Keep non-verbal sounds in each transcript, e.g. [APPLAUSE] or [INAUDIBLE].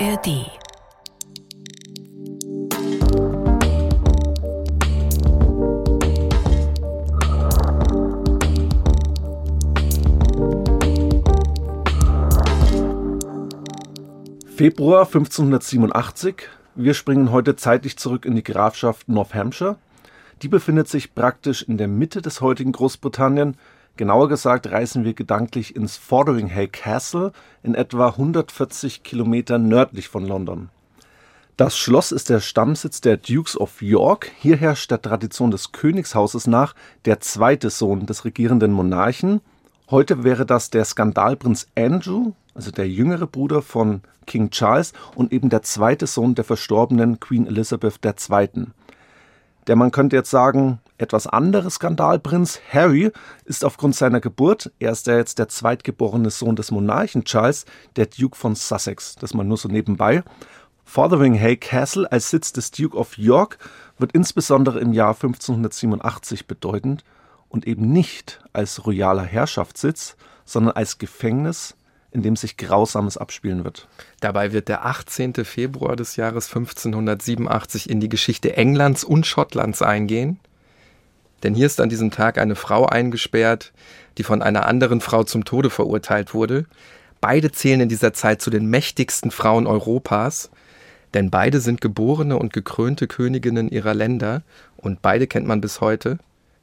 ARD. Februar 1587. Wir springen heute zeitlich zurück in die Grafschaft North Hampshire. Die befindet sich praktisch in der Mitte des heutigen Großbritannien. Genauer gesagt reisen wir gedanklich ins Fotheringhay Castle in etwa 140 Kilometer nördlich von London. Das Schloss ist der Stammsitz der Dukes of York. Hier herrscht der Tradition des Königshauses nach der zweite Sohn des regierenden Monarchen. Heute wäre das der Skandalprinz Andrew, also der jüngere Bruder von King Charles und eben der zweite Sohn der verstorbenen Queen Elizabeth II. Der man könnte jetzt sagen, etwas andere Skandalprinz Harry ist aufgrund seiner Geburt, er ist ja jetzt der zweitgeborene Sohn des Monarchen Charles, der Duke von Sussex, das mal nur so nebenbei. Fotheringhay Castle als Sitz des Duke of York wird insbesondere im Jahr 1587 bedeutend und eben nicht als royaler Herrschaftssitz, sondern als Gefängnis, in dem sich Grausames abspielen wird. Dabei wird der 18. Februar des Jahres 1587 in die Geschichte Englands und Schottlands eingehen. Denn hier ist an diesem Tag eine Frau eingesperrt, die von einer anderen Frau zum Tode verurteilt wurde. Beide zählen in dieser Zeit zu den mächtigsten Frauen Europas, denn beide sind geborene und gekrönte Königinnen ihrer Länder und beide kennt man bis heute.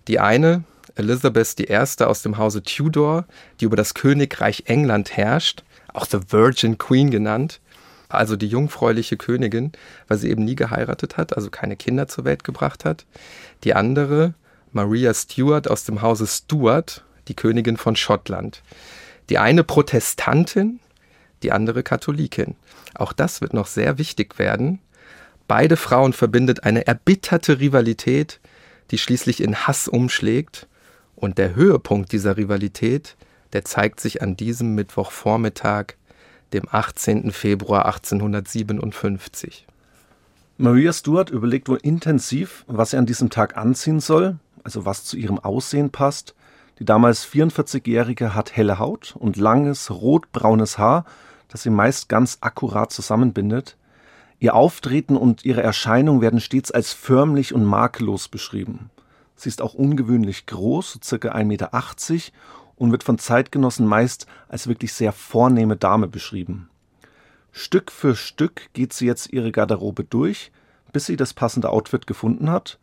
Die eine, Elizabeth I. aus dem Hause Tudor, die über das Königreich England herrscht, auch The Virgin Queen genannt, also die jungfräuliche Königin, weil sie eben nie geheiratet hat, also keine Kinder zur Welt gebracht hat. Die andere, Maria Stuart aus dem Hause Stuart, die Königin von Schottland. Die eine Protestantin, die andere Katholikin. Auch das wird noch sehr wichtig werden. Beide Frauen verbindet eine erbitterte Rivalität, die schließlich in Hass umschlägt und der Höhepunkt dieser Rivalität, der zeigt sich an diesem Mittwochvormittag, dem 18. Februar 1857. Maria Stuart überlegt wohl intensiv, was sie an diesem Tag anziehen soll, also was zu ihrem Aussehen passt. Die damals 44-Jährige hat helle Haut und langes, rotbraunes Haar, das sie meist ganz akkurat zusammenbindet. Ihr Auftreten und ihre Erscheinung werden stets als förmlich und makellos beschrieben. Sie ist auch ungewöhnlich groß, circa 1,80 Meter und wird von Zeitgenossen meist als wirklich sehr vornehme Dame beschrieben. Stück für Stück geht sie jetzt ihre Garderobe durch, bis sie das passende Outfit gefunden hat.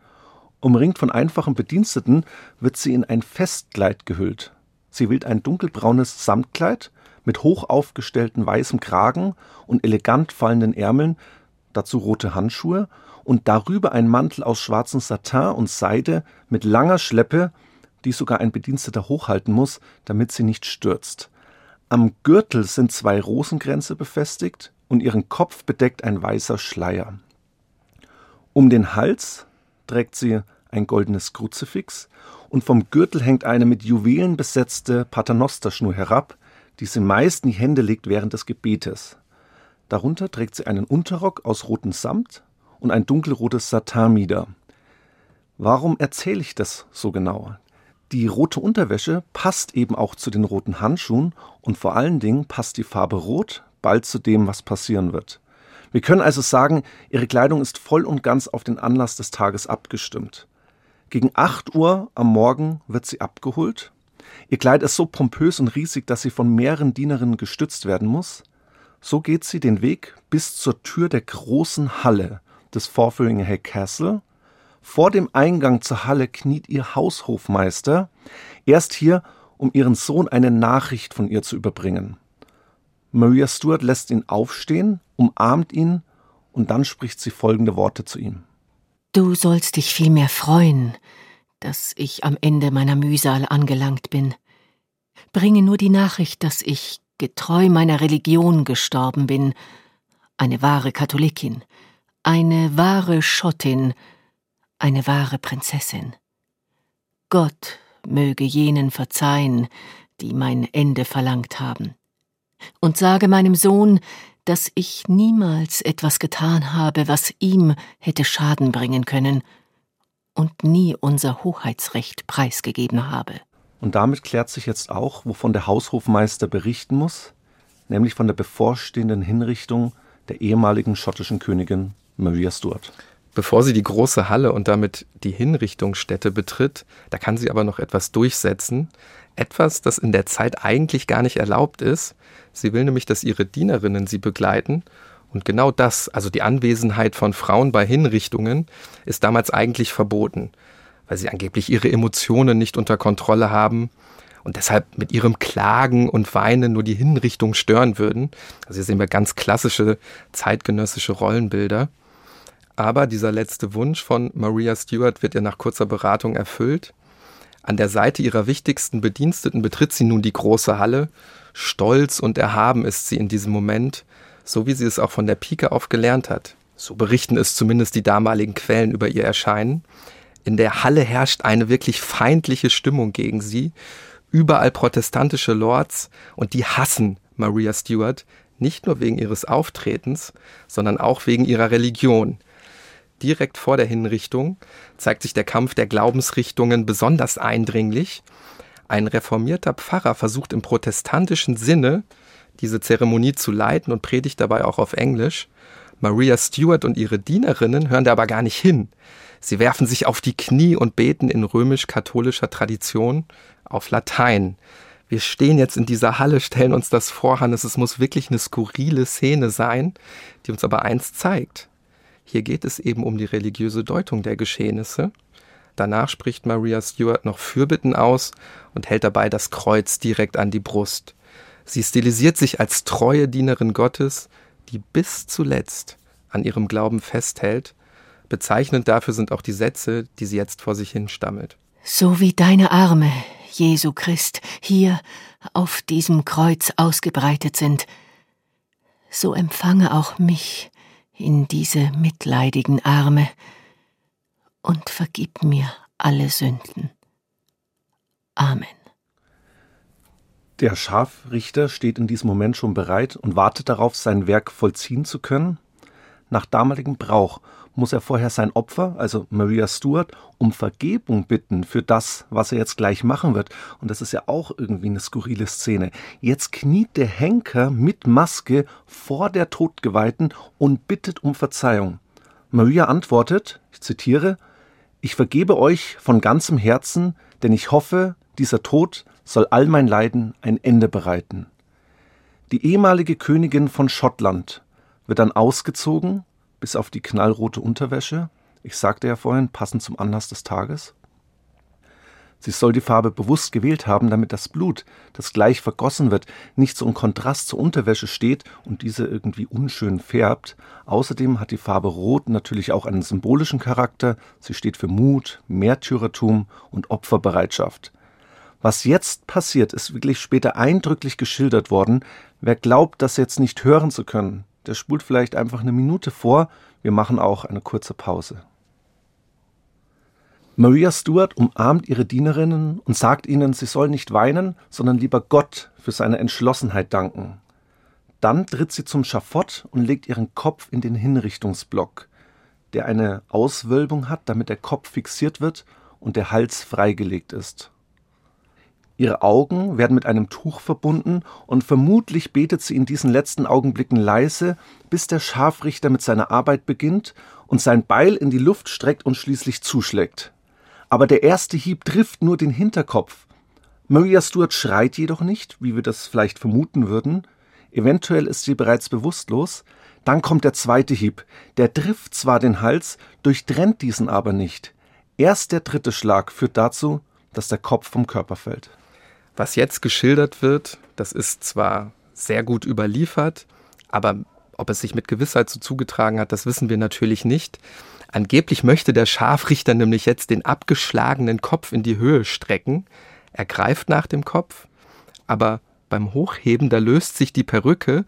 Umringt von einfachen Bediensteten wird sie in ein Festkleid gehüllt. Sie wählt ein dunkelbraunes Samtkleid mit hoch aufgestellten weißem Kragen und elegant fallenden Ärmeln, dazu rote Handschuhe und darüber ein Mantel aus schwarzem Satin und Seide mit langer Schleppe, die sogar ein Bediensteter hochhalten muss, damit sie nicht stürzt. Am Gürtel sind zwei Rosenkränze befestigt und ihren Kopf bedeckt ein weißer Schleier. Um den Hals trägt sie ein goldenes Kruzifix und vom Gürtel hängt eine mit Juwelen besetzte Paternosterschnur herab, die sie meist in die Hände legt während des Gebetes. Darunter trägt sie einen Unterrock aus rotem Samt und ein dunkelrotes Satinmieder. Warum erzähle ich das so genau? Die rote Unterwäsche passt eben auch zu den roten Handschuhen und vor allen Dingen passt die Farbe Rot bald zu dem, was passieren wird. Wir können also sagen, ihre Kleidung ist voll und ganz auf den Anlass des Tages abgestimmt. Gegen 8 Uhr am Morgen wird sie abgeholt. Ihr Kleid ist so pompös und riesig, dass sie von mehreren Dienerinnen gestützt werden muss. So geht sie den Weg bis zur Tür der großen Halle, des Fortheringham Castle. Vor dem Eingang zur Halle kniet ihr Haushofmeister, erst hier, um ihren Sohn eine Nachricht von ihr zu überbringen. Maria Stuart lässt ihn aufstehen, umarmt ihn und dann spricht sie folgende Worte zu ihm. Du sollst dich vielmehr freuen, dass ich am Ende meiner Mühsal angelangt bin. Bringe nur die Nachricht, dass ich getreu meiner Religion gestorben bin, eine wahre Katholikin, eine wahre Schottin, eine wahre Prinzessin. Gott möge jenen verzeihen, die mein Ende verlangt haben. Und sage meinem Sohn, dass ich niemals etwas getan habe, was ihm hätte Schaden bringen können und nie unser Hoheitsrecht preisgegeben habe. Und damit klärt sich jetzt auch, wovon der Haushofmeister berichten muss, nämlich von der bevorstehenden Hinrichtung der ehemaligen schottischen Königin Maria Stuart. Bevor sie die große Halle und damit die Hinrichtungsstätte betritt, da kann sie aber noch etwas durchsetzen. Etwas, das in der Zeit eigentlich gar nicht erlaubt ist. Sie will nämlich, dass ihre Dienerinnen sie begleiten. Und genau das, also die Anwesenheit von Frauen bei Hinrichtungen, ist damals eigentlich verboten, weil sie angeblich ihre Emotionen nicht unter Kontrolle haben und deshalb mit ihrem Klagen und Weinen nur die Hinrichtung stören würden. Also hier sehen wir ganz klassische zeitgenössische Rollenbilder. Aber dieser letzte Wunsch von Maria Stuart wird ihr nach kurzer Beratung erfüllt. An der Seite ihrer wichtigsten Bediensteten betritt sie nun die große Halle. Stolz und erhaben ist sie in diesem Moment, so wie sie es auch von der Pike auf gelernt hat. So berichten es zumindest die damaligen Quellen über ihr Erscheinen. In der Halle herrscht eine wirklich feindliche Stimmung gegen sie. Überall protestantische Lords und die hassen Maria Stuart, nicht nur wegen ihres Auftretens, sondern auch wegen ihrer Religion direkt vor der Hinrichtung zeigt sich der Kampf der Glaubensrichtungen besonders eindringlich. Ein reformierter Pfarrer versucht im protestantischen Sinne, diese Zeremonie zu leiten und predigt dabei auch auf Englisch. Maria Stuart und ihre Dienerinnen hören da aber gar nicht hin. Sie werfen sich auf die Knie und beten in römisch-katholischer Tradition auf Latein. Wir stehen jetzt in dieser Halle, stellen uns das vor, Hannes, es muss wirklich eine skurrile Szene sein, die uns aber eins zeigt. Hier geht es eben um die religiöse Deutung der Geschehnisse. Danach spricht Maria Stuart noch Fürbitten aus und hält dabei das Kreuz direkt an die Brust. Sie stilisiert sich als treue Dienerin Gottes, die bis zuletzt an ihrem Glauben festhält. Bezeichnend dafür sind auch die Sätze, die sie jetzt vor sich hin stammelt. So wie deine Arme, Jesu Christ, hier auf diesem Kreuz ausgebreitet sind, so empfange auch mich in diese mitleidigen Arme und vergib mir alle Sünden. Amen. Der Scharfrichter steht in diesem Moment schon bereit und wartet darauf, sein Werk vollziehen zu können. Nach damaligem Brauch muss er vorher sein Opfer, also Maria Stuart, um Vergebung bitten für das, was er jetzt gleich machen wird. Und das ist ja auch irgendwie eine skurrile Szene. Jetzt kniet der Henker mit Maske vor der Todgeweihten und bittet um Verzeihung. Maria antwortet, ich zitiere, ich vergebe euch von ganzem Herzen, denn ich hoffe, dieser Tod soll all mein Leiden ein Ende bereiten. Die ehemalige Königin von Schottland wird dann ausgezogen bis auf die knallrote Unterwäsche. Ich sagte ja vorhin, passend zum Anlass des Tages. Sie soll die Farbe bewusst gewählt haben, damit das Blut, das gleich vergossen wird, nicht so im Kontrast zur Unterwäsche steht und diese irgendwie unschön färbt. Außerdem hat die Farbe Rot natürlich auch einen symbolischen Charakter. Sie steht für Mut, Märtyrertum und Opferbereitschaft. Was jetzt passiert, ist wirklich später eindrücklich geschildert worden. Wer glaubt, das jetzt nicht hören zu können, der spult vielleicht einfach eine Minute vor. Wir machen auch eine kurze Pause. Maria Stuart umarmt ihre Dienerinnen und sagt ihnen, sie sollen nicht weinen, sondern lieber Gott für seine Entschlossenheit danken. Dann tritt sie zum Schafott und legt ihren Kopf in den Hinrichtungsblock, der eine Auswölbung hat, damit der Kopf fixiert wird und der Hals freigelegt ist. Ihre Augen werden mit einem Tuch verbunden und vermutlich betet sie in diesen letzten Augenblicken leise, bis der Scharfrichter mit seiner Arbeit beginnt und sein Beil in die Luft streckt und schließlich zuschlägt. Aber der erste Hieb trifft nur den Hinterkopf. Maria Stuart schreit jedoch nicht, wie wir das vielleicht vermuten würden. Eventuell ist sie bereits bewusstlos. Dann kommt der zweite Hieb. Der trifft zwar den Hals, durchtrennt diesen aber nicht. Erst der dritte Schlag führt dazu, dass der Kopf vom Körper fällt. Was jetzt geschildert wird, das ist zwar sehr gut überliefert, aber ob es sich mit Gewissheit so zugetragen hat, das wissen wir natürlich nicht. Angeblich möchte der Scharfrichter nämlich jetzt den abgeschlagenen Kopf in die Höhe strecken. Er greift nach dem Kopf, aber beim Hochheben, da löst sich die Perücke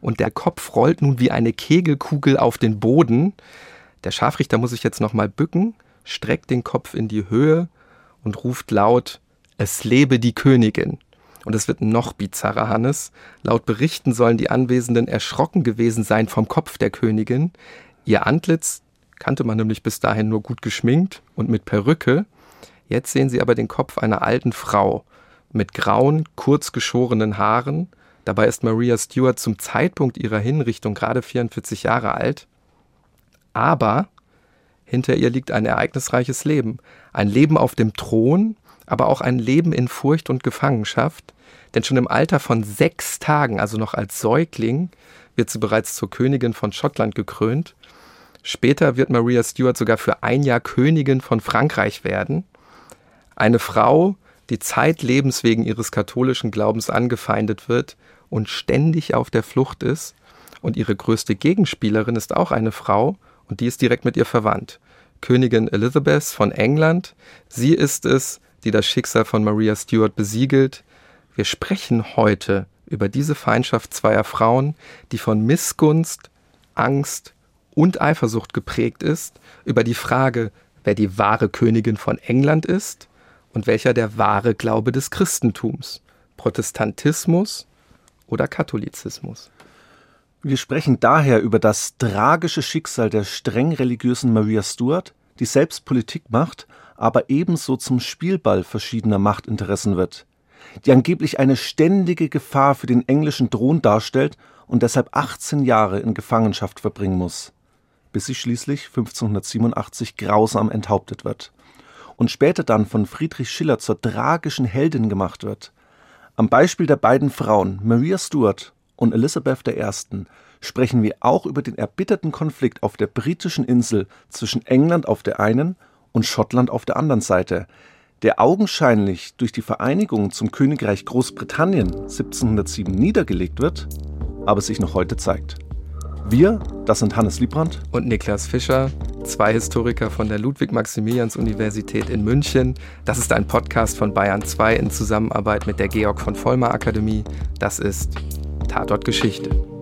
und der Kopf rollt nun wie eine Kegelkugel auf den Boden. Der Scharfrichter muss sich jetzt nochmal bücken, streckt den Kopf in die Höhe und ruft laut es lebe die Königin. Und es wird noch bizarrer, Hannes. Laut Berichten sollen die Anwesenden erschrocken gewesen sein vom Kopf der Königin. Ihr Antlitz kannte man nämlich bis dahin nur gut geschminkt und mit Perücke. Jetzt sehen sie aber den Kopf einer alten Frau mit grauen, kurz geschorenen Haaren, Dabei ist Maria Stuart zum Zeitpunkt ihrer Hinrichtung gerade 44 Jahre alt. Aber hinter ihr liegt ein ereignisreiches Leben. Ein Leben auf dem Thron, aber auch ein Leben in Furcht und Gefangenschaft. Denn schon im Alter von sechs Tagen, also noch als Säugling, wird sie bereits zur Königin von Schottland gekrönt. Später wird Maria Stuart sogar für ein Jahr Königin von Frankreich werden. Eine Frau, die zeitlebens wegen ihres katholischen Glaubens angefeindet wird und ständig auf der Flucht ist. Und ihre größte Gegenspielerin ist auch eine Frau, und die ist direkt mit ihr verwandt. Königin Elizabeth von England. Sie ist es, die das Schicksal von Maria Stuart besiegelt. Wir sprechen heute über diese Feindschaft zweier Frauen, die von Missgunst, Angst und Eifersucht geprägt ist, über die Frage, wer die wahre Königin von England ist und welcher der wahre Glaube des Christentums, Protestantismus oder Katholizismus. Wir sprechen daher über das tragische Schicksal der streng religiösen Maria Stuart, die selbst Politik macht, aber ebenso zum Spielball verschiedener Machtinteressen wird, die angeblich eine ständige Gefahr für den englischen Thron darstellt und deshalb 18 Jahre in Gefangenschaft verbringen muss, bis sie schließlich 1587 grausam enthauptet wird und später dann von Friedrich Schiller zur tragischen Heldin gemacht wird. Am Beispiel der beiden Frauen Maria Stuart und Elizabeth I. sprechen wir auch über den erbitterten Konflikt auf der britischen Insel zwischen England auf der einen und Schottland auf der anderen Seite, der augenscheinlich durch die Vereinigung zum Königreich Großbritannien 1707 niedergelegt wird, aber sich noch heute zeigt. Wir, das sind Hannes Liebrandt und Niklas Fischer, zwei Historiker von der Ludwig-Maximilians-Universität in München. Das ist ein Podcast von Bayern 2 in Zusammenarbeit mit der Georg von Vollmer Akademie. Das ist Tatort Geschichte.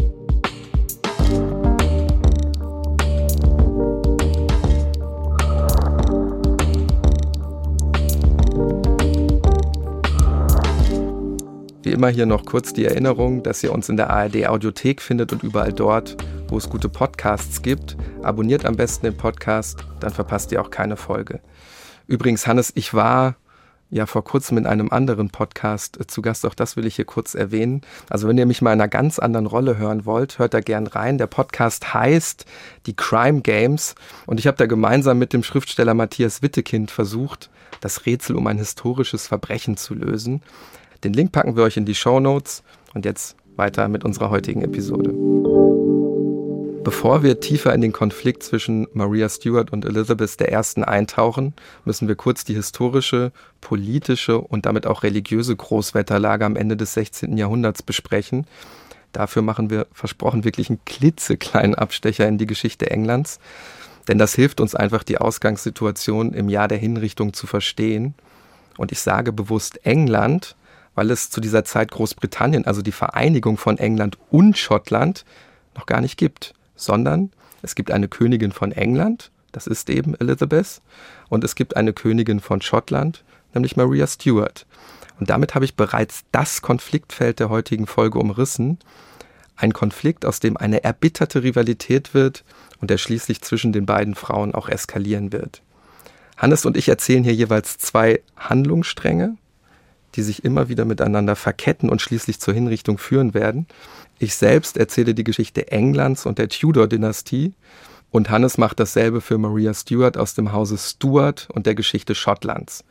Wie immer hier noch kurz die Erinnerung, dass ihr uns in der ARD Audiothek findet und überall dort, wo es gute Podcasts gibt. Abonniert am besten den Podcast, dann verpasst ihr auch keine Folge. Übrigens, Hannes, ich war ja vor kurzem in einem anderen Podcast äh, zu Gast. Auch das will ich hier kurz erwähnen. Also wenn ihr mich mal in einer ganz anderen Rolle hören wollt, hört da gern rein. Der Podcast heißt Die Crime Games und ich habe da gemeinsam mit dem Schriftsteller Matthias Wittekind versucht, das Rätsel um ein historisches Verbrechen zu lösen. Den Link packen wir euch in die Show Notes und jetzt weiter mit unserer heutigen Episode. Bevor wir tiefer in den Konflikt zwischen Maria Stuart und Elizabeth I. eintauchen, müssen wir kurz die historische, politische und damit auch religiöse Großwetterlage am Ende des 16. Jahrhunderts besprechen. Dafür machen wir, versprochen, wirklich einen klitzekleinen Abstecher in die Geschichte Englands. Denn das hilft uns einfach, die Ausgangssituation im Jahr der Hinrichtung zu verstehen. Und ich sage bewusst England, weil es zu dieser Zeit Großbritannien, also die Vereinigung von England und Schottland, noch gar nicht gibt sondern es gibt eine Königin von England, das ist eben Elizabeth, und es gibt eine Königin von Schottland, nämlich Maria Stuart. Und damit habe ich bereits das Konfliktfeld der heutigen Folge umrissen. Ein Konflikt, aus dem eine erbitterte Rivalität wird und der schließlich zwischen den beiden Frauen auch eskalieren wird. Hannes und ich erzählen hier jeweils zwei Handlungsstränge, die sich immer wieder miteinander verketten und schließlich zur Hinrichtung führen werden. Ich selbst erzähle die Geschichte Englands und der Tudor-Dynastie und Hannes macht dasselbe für Maria Stuart aus dem Hause Stuart und der Geschichte Schottlands.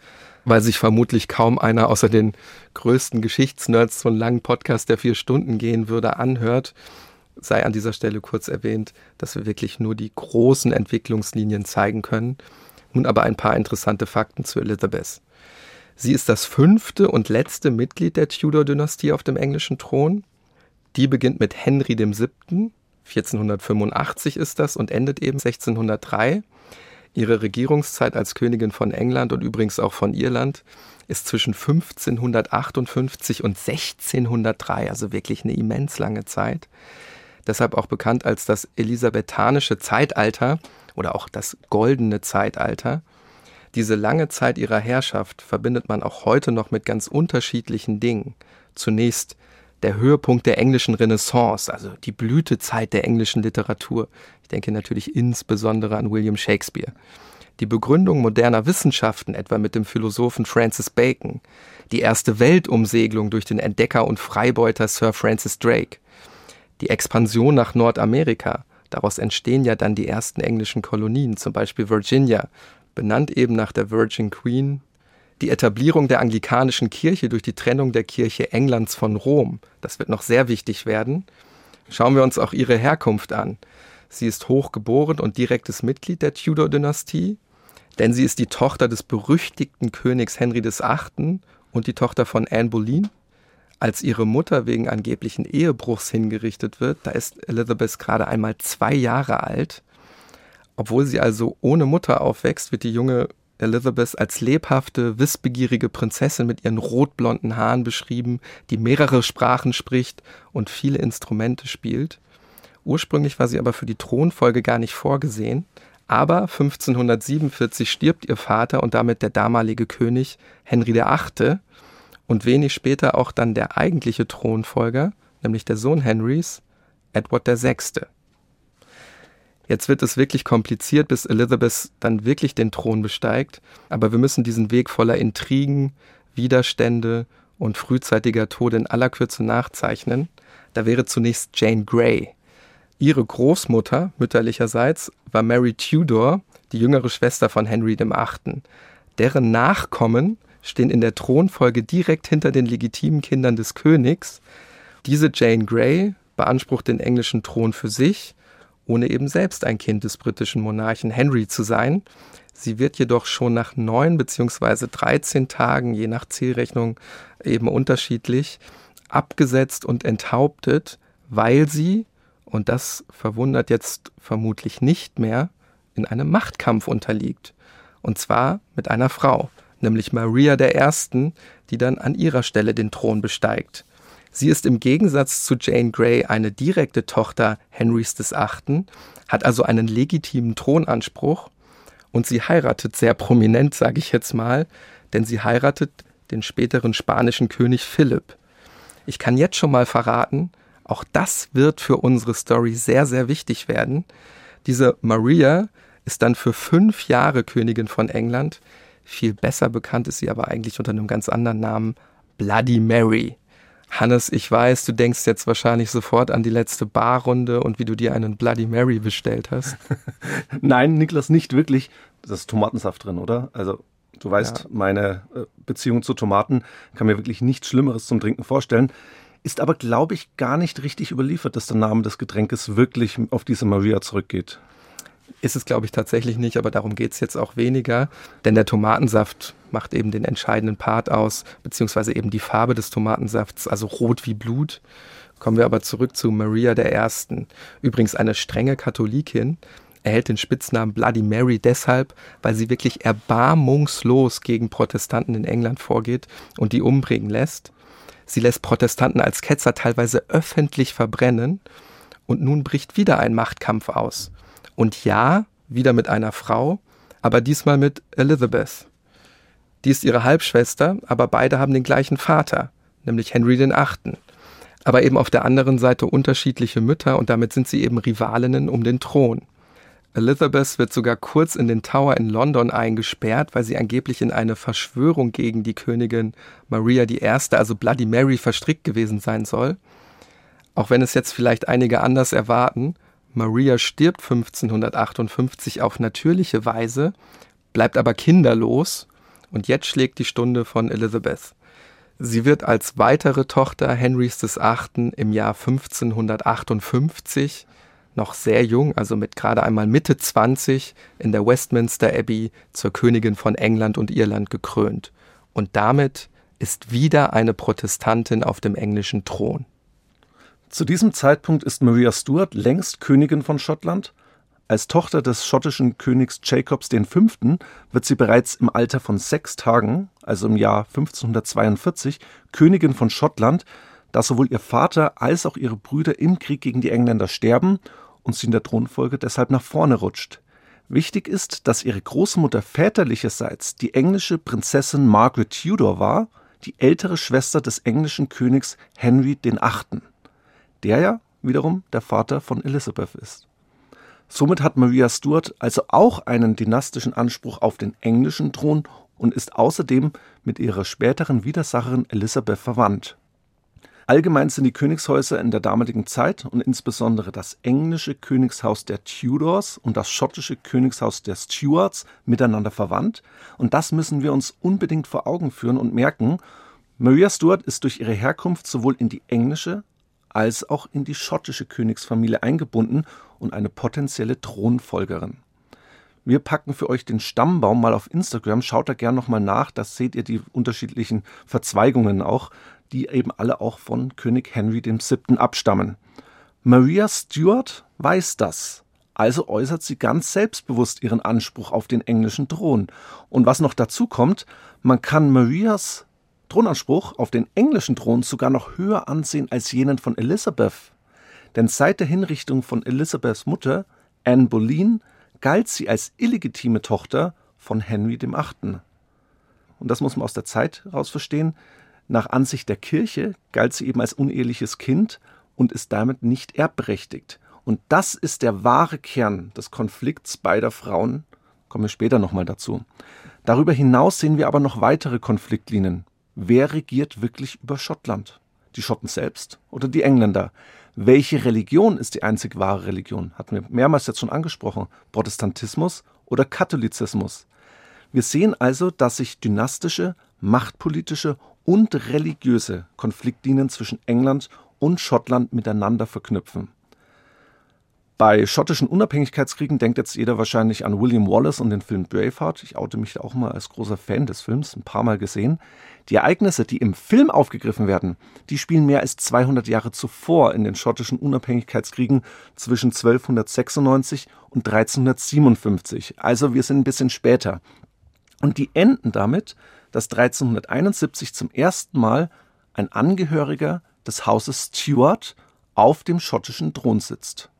Weil sich vermutlich kaum einer außer den größten Geschichtsnerds von langen Podcast, der vier Stunden gehen würde, anhört, sei an dieser Stelle kurz erwähnt, dass wir wirklich nur die großen Entwicklungslinien zeigen können. Nun aber ein paar interessante Fakten zu Elizabeth. Sie ist das fünfte und letzte Mitglied der Tudor-Dynastie auf dem englischen Thron. Die beginnt mit Henry VII., 1485 ist das, und endet eben 1603. Ihre Regierungszeit als Königin von England und übrigens auch von Irland ist zwischen 1558 und 1603, also wirklich eine immens lange Zeit. Deshalb auch bekannt als das elisabethanische Zeitalter oder auch das goldene Zeitalter. Diese lange Zeit ihrer Herrschaft verbindet man auch heute noch mit ganz unterschiedlichen Dingen. Zunächst der Höhepunkt der englischen Renaissance, also die Blütezeit der englischen Literatur. Ich denke natürlich insbesondere an William Shakespeare. die Begründung moderner Wissenschaften, etwa mit dem Philosophen Francis Bacon, die erste Weltumsegelung durch den Entdecker und Freibeuter Sir Francis Drake, die Expansion nach Nordamerika, daraus entstehen ja dann die ersten englischen Kolonien, zum Beispiel Virginia, benannt eben nach der Virgin Queen, die Etablierung der anglikanischen Kirche durch die Trennung der Kirche Englands von Rom, das wird noch sehr wichtig werden. Schauen wir uns auch ihre Herkunft an. Sie ist hochgeboren und direktes Mitglied der Tudor-Dynastie, denn sie ist die Tochter des berüchtigten Königs Henry VIII. und die Tochter von Anne Boleyn. Als ihre Mutter wegen angeblichen Ehebruchs hingerichtet wird, da ist Elizabeth gerade einmal zwei Jahre alt. Obwohl sie also ohne Mutter aufwächst, wird die junge Elizabeth als lebhafte, wissbegierige Prinzessin mit ihren rotblonden Haaren beschrieben, die mehrere Sprachen spricht und viele Instrumente spielt. Ursprünglich war sie aber für die Thronfolge gar nicht vorgesehen, aber 1547 stirbt ihr Vater und damit der damalige König Henry VIII. und wenig später auch dann der eigentliche Thronfolger, nämlich der Sohn Henrys, Edward VI. Jetzt wird es wirklich kompliziert, bis Elizabeth dann wirklich den Thron besteigt, aber wir müssen diesen Weg voller Intrigen, Widerstände und frühzeitiger Tode in aller Kürze nachzeichnen. Da wäre zunächst Jane Grey, Ihre Großmutter mütterlicherseits war Mary Tudor, die jüngere Schwester von Henry VIII. Deren Nachkommen stehen in der Thronfolge direkt hinter den legitimen Kindern des Königs. Diese Jane Grey beansprucht den englischen Thron für sich, ohne eben selbst ein Kind des britischen Monarchen Henry zu sein. Sie wird jedoch schon nach neun bzw. 13 Tagen, je nach Zielrechnung eben unterschiedlich, abgesetzt und enthauptet, weil sie und das verwundert jetzt vermutlich nicht mehr, in einem Machtkampf unterliegt. Und zwar mit einer Frau, nämlich Maria I., die dann an ihrer Stelle den Thron besteigt. Sie ist im Gegensatz zu Jane Grey eine direkte Tochter Henrys VIII., hat also einen legitimen Thronanspruch und sie heiratet sehr prominent, sage ich jetzt mal, denn sie heiratet den späteren spanischen König Philipp. Ich kann jetzt schon mal verraten, auch das wird für unsere Story sehr, sehr wichtig werden. Diese Maria ist dann für fünf Jahre Königin von England. Viel besser bekannt ist sie aber eigentlich unter einem ganz anderen Namen, Bloody Mary. Hannes, ich weiß, du denkst jetzt wahrscheinlich sofort an die letzte Barrunde und wie du dir einen Bloody Mary bestellt hast. [LAUGHS] Nein, Niklas, nicht wirklich. Das ist Tomatensaft drin, oder? Also, du weißt, ja. meine äh, Beziehung zu Tomaten kann mir wirklich nichts Schlimmeres zum Trinken vorstellen. Ist aber, glaube ich, gar nicht richtig überliefert, dass der Name des Getränkes wirklich auf diese Maria zurückgeht. Ist es, glaube ich, tatsächlich nicht, aber darum geht es jetzt auch weniger, denn der Tomatensaft macht eben den entscheidenden Part aus, beziehungsweise eben die Farbe des Tomatensafts, also rot wie Blut. Kommen wir aber zurück zu Maria I. Übrigens eine strenge Katholikin, erhält den Spitznamen Bloody Mary deshalb, weil sie wirklich erbarmungslos gegen Protestanten in England vorgeht und die umbringen lässt. Sie lässt Protestanten als Ketzer teilweise öffentlich verbrennen. Und nun bricht wieder ein Machtkampf aus. Und ja, wieder mit einer Frau, aber diesmal mit Elizabeth. Die ist ihre Halbschwester, aber beide haben den gleichen Vater, nämlich Henry VIII. Aber eben auf der anderen Seite unterschiedliche Mütter und damit sind sie eben Rivalinnen um den Thron. Elizabeth wird sogar kurz in den Tower in London eingesperrt, weil sie angeblich in eine Verschwörung gegen die Königin Maria I., also Bloody Mary, verstrickt gewesen sein soll. Auch wenn es jetzt vielleicht einige anders erwarten, Maria stirbt 1558 auf natürliche Weise, bleibt aber kinderlos und jetzt schlägt die Stunde von Elizabeth. Sie wird als weitere Tochter Henrys VIII. im Jahr 1558 noch sehr jung, also mit gerade einmal Mitte 20, in der Westminster Abbey zur Königin von England und Irland gekrönt. Und damit ist wieder eine Protestantin auf dem englischen Thron. Zu diesem Zeitpunkt ist Maria Stuart längst Königin von Schottland. Als Tochter des schottischen Königs Jacobs V. wird sie bereits im Alter von sechs Tagen, also im Jahr 1542, Königin von Schottland, da sowohl ihr Vater als auch ihre Brüder im Krieg gegen die Engländer sterben und sie in der Thronfolge deshalb nach vorne rutscht. Wichtig ist, dass ihre Großmutter väterlicherseits die englische Prinzessin Margaret Tudor war, die ältere Schwester des englischen Königs Henry VIII., der ja wiederum der Vater von Elizabeth ist. Somit hat Maria Stuart also auch einen dynastischen Anspruch auf den englischen Thron und ist außerdem mit ihrer späteren Widersacherin Elisabeth verwandt. Allgemein sind die Königshäuser in der damaligen Zeit und insbesondere das englische Königshaus der Tudors und das schottische Königshaus der Stuarts miteinander verwandt. Und das müssen wir uns unbedingt vor Augen führen und merken. Maria Stuart ist durch ihre Herkunft sowohl in die englische als auch in die schottische Königsfamilie eingebunden und eine potenzielle Thronfolgerin. Wir packen für euch den Stammbaum mal auf Instagram. Schaut da gern nochmal nach. Da seht ihr die unterschiedlichen Verzweigungen auch, die eben alle auch von König Henry VII. abstammen. Maria Stuart weiß das. Also äußert sie ganz selbstbewusst ihren Anspruch auf den englischen Thron. Und was noch dazu kommt, man kann Marias Thronanspruch auf den englischen Thron sogar noch höher ansehen als jenen von Elizabeth. Denn seit der Hinrichtung von Elizabeths Mutter, Anne Boleyn, galt sie als illegitime Tochter von Henry VIII. Und das muss man aus der Zeit heraus verstehen. Nach Ansicht der Kirche galt sie eben als uneheliches Kind und ist damit nicht erbberechtigt. Und das ist der wahre Kern des Konflikts beider Frauen. Kommen wir später nochmal dazu. Darüber hinaus sehen wir aber noch weitere Konfliktlinien. Wer regiert wirklich über Schottland? Die Schotten selbst oder die Engländer? Welche Religion ist die einzig wahre Religion? Hatten wir mehrmals jetzt schon angesprochen. Protestantismus oder Katholizismus? Wir sehen also, dass sich dynastische, machtpolitische und religiöse Konfliktlinien zwischen England und Schottland miteinander verknüpfen. Bei schottischen Unabhängigkeitskriegen denkt jetzt jeder wahrscheinlich an William Wallace und den Film Braveheart. Ich oute mich auch mal als großer Fan des Films, ein paar Mal gesehen. Die Ereignisse, die im Film aufgegriffen werden, die spielen mehr als 200 Jahre zuvor in den schottischen Unabhängigkeitskriegen zwischen 1296 und 1357. Also wir sind ein bisschen später. Und die enden damit, dass 1371 zum ersten Mal ein Angehöriger des Hauses Stuart auf dem schottischen Thron sitzt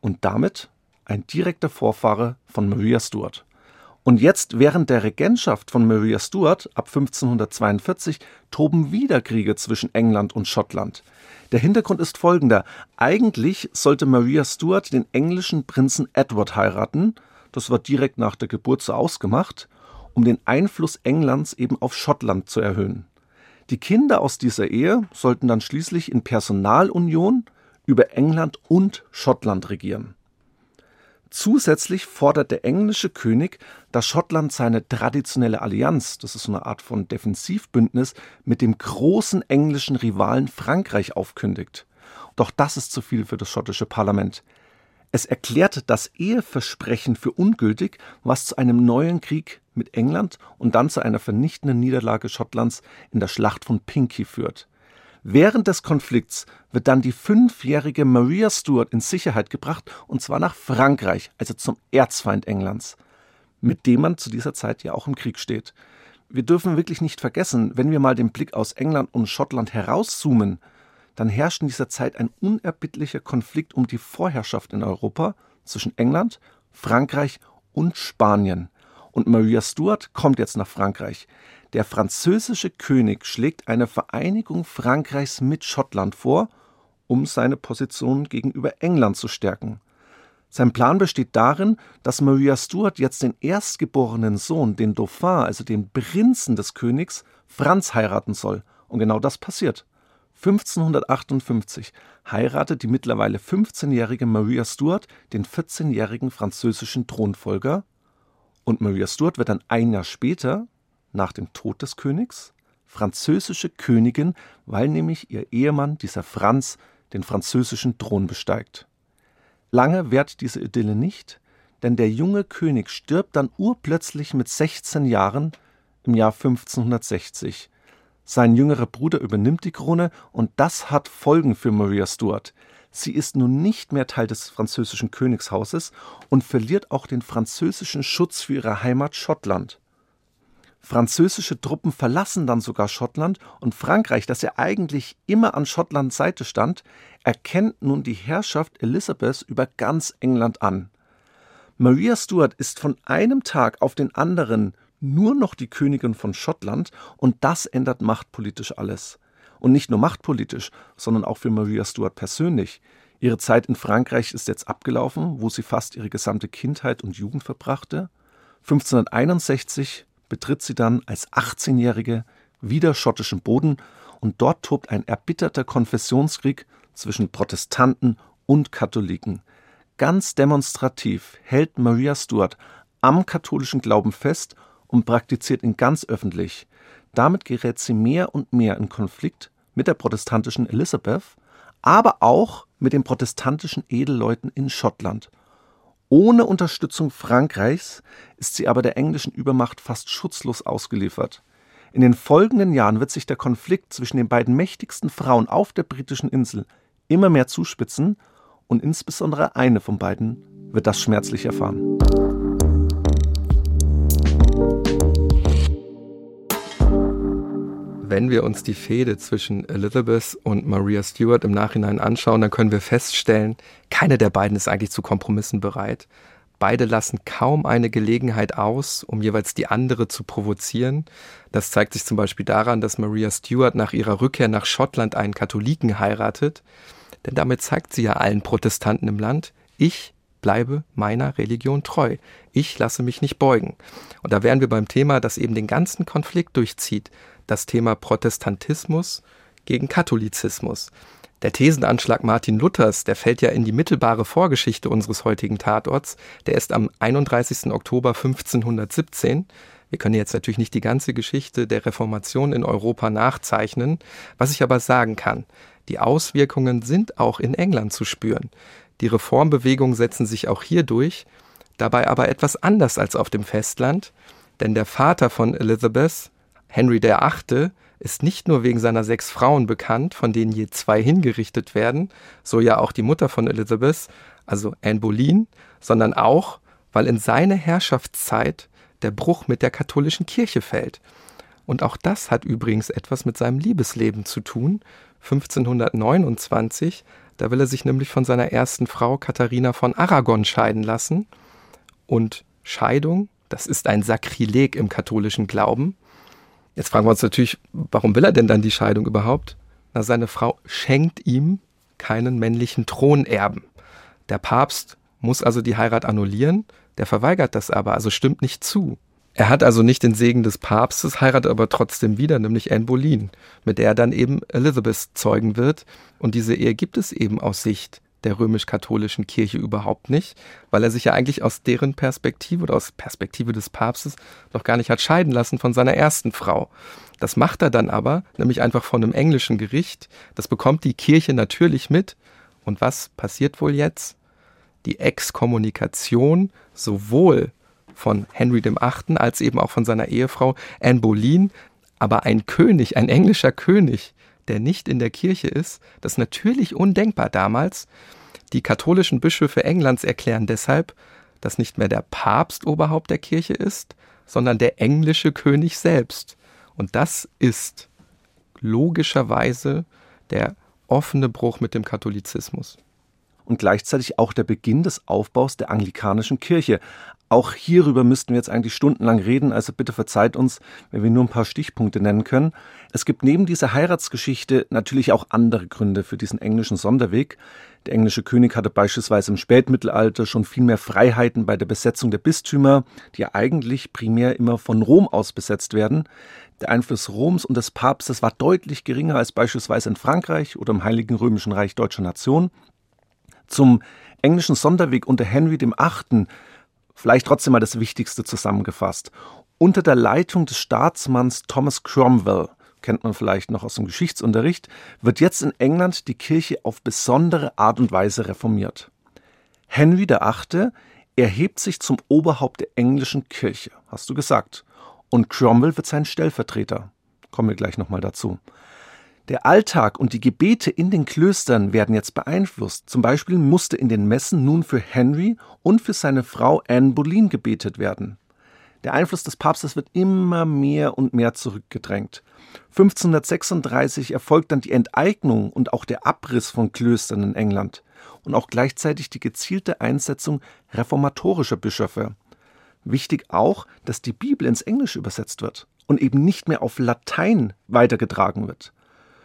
und damit ein direkter Vorfahre von Maria Stuart. Und jetzt während der Regentschaft von Maria Stuart ab 1542 toben wieder Kriege zwischen England und Schottland. Der Hintergrund ist folgender. Eigentlich sollte Maria Stuart den englischen Prinzen Edward heiraten, das war direkt nach der Geburt so ausgemacht, um den Einfluss Englands eben auf Schottland zu erhöhen. Die Kinder aus dieser Ehe sollten dann schließlich in Personalunion über England und Schottland regieren. Zusätzlich fordert der englische König, dass Schottland seine traditionelle Allianz, das ist so eine Art von Defensivbündnis, mit dem großen englischen Rivalen Frankreich aufkündigt. Doch das ist zu viel für das schottische Parlament. Es erklärt das Eheversprechen für ungültig, was zu einem neuen Krieg mit England und dann zu einer vernichtenden Niederlage Schottlands in der Schlacht von Pinkie führt. Während des Konflikts wird dann die fünfjährige Maria Stuart in Sicherheit gebracht, und zwar nach Frankreich, also zum Erzfeind Englands, mit dem man zu dieser Zeit ja auch im Krieg steht. Wir dürfen wirklich nicht vergessen, wenn wir mal den Blick aus England und Schottland herauszoomen, dann herrscht in dieser Zeit ein unerbittlicher Konflikt um die Vorherrschaft in Europa zwischen England, Frankreich und Spanien. Und Maria Stuart kommt jetzt nach Frankreich. Der französische König schlägt eine Vereinigung Frankreichs mit Schottland vor, um seine Position gegenüber England zu stärken. Sein Plan besteht darin, dass Maria Stuart jetzt den erstgeborenen Sohn, den Dauphin, also den Prinzen des Königs, Franz heiraten soll. Und genau das passiert. 1558 heiratet die mittlerweile 15-jährige Maria Stuart den 14-jährigen französischen Thronfolger und Maria Stuart wird dann ein Jahr später, nach dem Tod des Königs französische Königin, weil nämlich ihr Ehemann, dieser Franz, den französischen Thron besteigt. Lange währt diese Idylle nicht, denn der junge König stirbt dann urplötzlich mit 16 Jahren im Jahr 1560. Sein jüngerer Bruder übernimmt die Krone und das hat Folgen für Maria Stuart. Sie ist nun nicht mehr Teil des französischen Königshauses und verliert auch den französischen Schutz für ihre Heimat Schottland. Französische Truppen verlassen dann sogar Schottland und Frankreich, das ja eigentlich immer an Schottlands Seite stand, erkennt nun die Herrschaft Elisabeths über ganz England an. Maria Stuart ist von einem Tag auf den anderen nur noch die Königin von Schottland und das ändert machtpolitisch alles. Und nicht nur machtpolitisch, sondern auch für Maria Stuart persönlich. Ihre Zeit in Frankreich ist jetzt abgelaufen, wo sie fast ihre gesamte Kindheit und Jugend verbrachte. 1561 betritt sie dann als 18-Jährige wieder schottischen Boden und dort tobt ein erbitterter Konfessionskrieg zwischen Protestanten und Katholiken. Ganz demonstrativ hält Maria Stuart am katholischen Glauben fest und praktiziert ihn ganz öffentlich. Damit gerät sie mehr und mehr in Konflikt mit der protestantischen Elizabeth, aber auch mit den protestantischen Edelleuten in Schottland. Ohne Unterstützung Frankreichs ist sie aber der englischen Übermacht fast schutzlos ausgeliefert. In den folgenden Jahren wird sich der Konflikt zwischen den beiden mächtigsten Frauen auf der britischen Insel immer mehr zuspitzen und insbesondere eine von beiden wird das schmerzlich erfahren. Wenn wir uns die Fehde zwischen Elizabeth und Maria Stuart im Nachhinein anschauen, dann können wir feststellen, keine der beiden ist eigentlich zu Kompromissen bereit. Beide lassen kaum eine Gelegenheit aus, um jeweils die andere zu provozieren. Das zeigt sich zum Beispiel daran, dass Maria Stuart nach ihrer Rückkehr nach Schottland einen Katholiken heiratet. Denn damit zeigt sie ja allen Protestanten im Land, ich bleibe meiner Religion treu. Ich lasse mich nicht beugen. Und da wären wir beim Thema, das eben den ganzen Konflikt durchzieht das Thema Protestantismus gegen Katholizismus. Der Thesenanschlag Martin Luthers, der fällt ja in die mittelbare Vorgeschichte unseres heutigen Tatorts. Der ist am 31. Oktober 1517. Wir können jetzt natürlich nicht die ganze Geschichte der Reformation in Europa nachzeichnen. Was ich aber sagen kann, die Auswirkungen sind auch in England zu spüren. Die Reformbewegungen setzen sich auch hier durch, dabei aber etwas anders als auf dem Festland, denn der Vater von Elizabeth, Henry VIII. ist nicht nur wegen seiner sechs Frauen bekannt, von denen je zwei hingerichtet werden, so ja auch die Mutter von Elizabeth, also Anne Boleyn, sondern auch, weil in seine Herrschaftszeit der Bruch mit der katholischen Kirche fällt. Und auch das hat übrigens etwas mit seinem Liebesleben zu tun. 1529, da will er sich nämlich von seiner ersten Frau Katharina von Aragon scheiden lassen. Und Scheidung, das ist ein Sakrileg im katholischen Glauben. Jetzt fragen wir uns natürlich, warum will er denn dann die Scheidung überhaupt? Na, seine Frau schenkt ihm keinen männlichen Thronerben. Der Papst muss also die Heirat annullieren, der verweigert das aber, also stimmt nicht zu. Er hat also nicht den Segen des Papstes, heiratet aber trotzdem wieder, nämlich Anne Boleyn, mit der er dann eben Elizabeth zeugen wird. Und diese Ehe gibt es eben aus Sicht der römisch-katholischen Kirche überhaupt nicht, weil er sich ja eigentlich aus deren Perspektive oder aus Perspektive des Papstes noch gar nicht hat scheiden lassen von seiner ersten Frau. Das macht er dann aber, nämlich einfach von einem englischen Gericht. Das bekommt die Kirche natürlich mit. Und was passiert wohl jetzt? Die Exkommunikation sowohl von Henry VIII. als eben auch von seiner Ehefrau Anne Boleyn, aber ein König, ein englischer König, der nicht in der Kirche ist, das ist natürlich undenkbar damals. Die katholischen Bischöfe Englands erklären deshalb, dass nicht mehr der Papst Oberhaupt der Kirche ist, sondern der englische König selbst. Und das ist logischerweise der offene Bruch mit dem Katholizismus. Und gleichzeitig auch der Beginn des Aufbaus der anglikanischen Kirche. Auch hierüber müssten wir jetzt eigentlich stundenlang reden, also bitte verzeiht uns, wenn wir nur ein paar Stichpunkte nennen können. Es gibt neben dieser Heiratsgeschichte natürlich auch andere Gründe für diesen englischen Sonderweg. Der englische König hatte beispielsweise im Spätmittelalter schon viel mehr Freiheiten bei der Besetzung der Bistümer, die ja eigentlich primär immer von Rom aus besetzt werden. Der Einfluss Roms und des Papstes war deutlich geringer als beispielsweise in Frankreich oder im Heiligen Römischen Reich Deutscher Nation. Zum englischen Sonderweg unter Henry VIII Vielleicht trotzdem mal das Wichtigste zusammengefasst. Unter der Leitung des Staatsmanns Thomas Cromwell, kennt man vielleicht noch aus dem Geschichtsunterricht, wird jetzt in England die Kirche auf besondere Art und Weise reformiert. Henry VIII. erhebt sich zum Oberhaupt der englischen Kirche, hast du gesagt. Und Cromwell wird sein Stellvertreter. Kommen wir gleich nochmal dazu. Der Alltag und die Gebete in den Klöstern werden jetzt beeinflusst. Zum Beispiel musste in den Messen nun für Henry und für seine Frau Anne Boleyn gebetet werden. Der Einfluss des Papstes wird immer mehr und mehr zurückgedrängt. 1536 erfolgt dann die Enteignung und auch der Abriss von Klöstern in England und auch gleichzeitig die gezielte Einsetzung reformatorischer Bischöfe. Wichtig auch, dass die Bibel ins Englische übersetzt wird und eben nicht mehr auf Latein weitergetragen wird.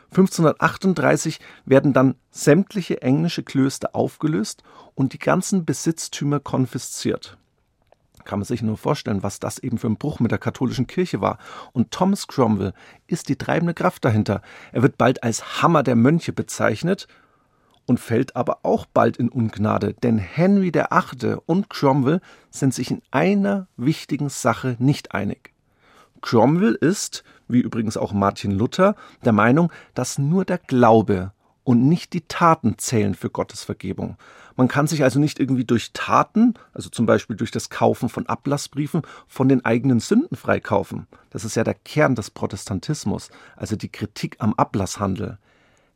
1538 werden dann sämtliche englische Klöster aufgelöst und die ganzen Besitztümer konfisziert. Kann man sich nur vorstellen, was das eben für ein Bruch mit der katholischen Kirche war. Und Thomas Cromwell ist die treibende Kraft dahinter. Er wird bald als Hammer der Mönche bezeichnet und fällt aber auch bald in Ungnade, denn Henry VIII. und Cromwell sind sich in einer wichtigen Sache nicht einig. Cromwell ist, wie übrigens auch Martin Luther, der Meinung, dass nur der Glaube und nicht die Taten zählen für Gottes Vergebung. Man kann sich also nicht irgendwie durch Taten, also zum Beispiel durch das Kaufen von Ablassbriefen, von den eigenen Sünden freikaufen. Das ist ja der Kern des Protestantismus, also die Kritik am Ablasshandel.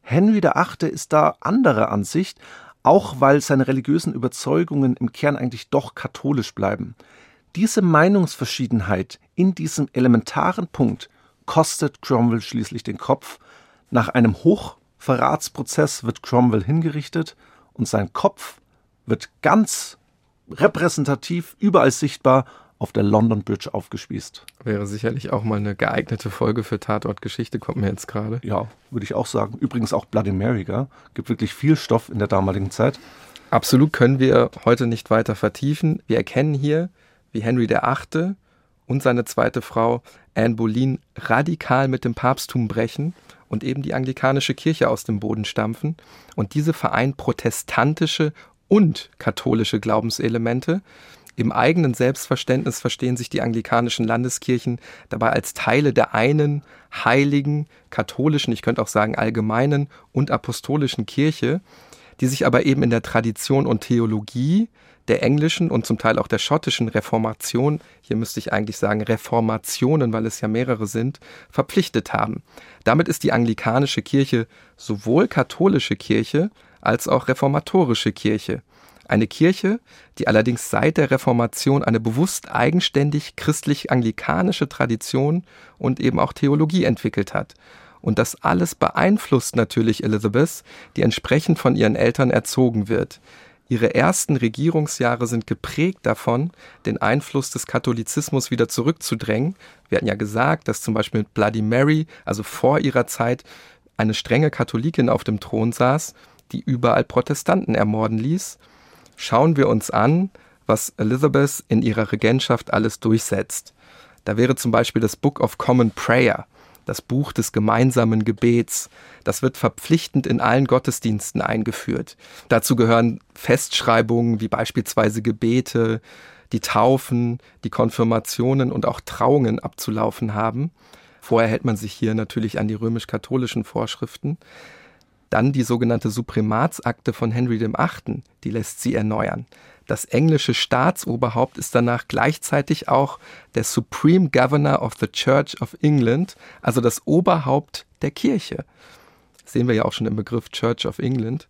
Henry VIII. ist da anderer Ansicht, auch weil seine religiösen Überzeugungen im Kern eigentlich doch katholisch bleiben. Diese Meinungsverschiedenheit in diesem elementaren Punkt kostet Cromwell schließlich den Kopf. Nach einem Hochverratsprozess wird Cromwell hingerichtet und sein Kopf wird ganz repräsentativ überall sichtbar auf der London Bridge aufgespießt. Wäre sicherlich auch mal eine geeignete Folge für Tatortgeschichte, kommt mir jetzt gerade. Ja, würde ich auch sagen. Übrigens auch Bloody Mary, gell? gibt wirklich viel Stoff in der damaligen Zeit. Absolut können wir heute nicht weiter vertiefen. Wir erkennen hier, wie Henry VIII. und seine zweite Frau Anne Boleyn radikal mit dem Papsttum brechen und eben die anglikanische Kirche aus dem Boden stampfen. Und diese vereint protestantische und katholische Glaubenselemente. Im eigenen Selbstverständnis verstehen sich die anglikanischen Landeskirchen dabei als Teile der einen heiligen, katholischen, ich könnte auch sagen allgemeinen und apostolischen Kirche, die sich aber eben in der Tradition und Theologie der englischen und zum Teil auch der schottischen Reformation, hier müsste ich eigentlich sagen Reformationen, weil es ja mehrere sind, verpflichtet haben. Damit ist die anglikanische Kirche sowohl katholische Kirche als auch reformatorische Kirche. Eine Kirche, die allerdings seit der Reformation eine bewusst eigenständig christlich-anglikanische Tradition und eben auch Theologie entwickelt hat. Und das alles beeinflusst natürlich Elizabeth, die entsprechend von ihren Eltern erzogen wird. Ihre ersten Regierungsjahre sind geprägt davon, den Einfluss des Katholizismus wieder zurückzudrängen. Wir hatten ja gesagt, dass zum Beispiel mit Bloody Mary, also vor ihrer Zeit, eine strenge Katholikin auf dem Thron saß, die überall Protestanten ermorden ließ. Schauen wir uns an, was Elizabeth in ihrer Regentschaft alles durchsetzt. Da wäre zum Beispiel das Book of Common Prayer das Buch des gemeinsamen Gebets. Das wird verpflichtend in allen Gottesdiensten eingeführt. Dazu gehören Festschreibungen wie beispielsweise Gebete, die Taufen, die Konfirmationen und auch Trauungen abzulaufen haben. Vorher hält man sich hier natürlich an die römisch-katholischen Vorschriften. Dann die sogenannte Suprematsakte von Henry VIII., die lässt sie erneuern. Das englische Staatsoberhaupt ist danach gleichzeitig auch der Supreme Governor of the Church of England, also das Oberhaupt der Kirche. Das sehen wir ja auch schon im Begriff Church of England.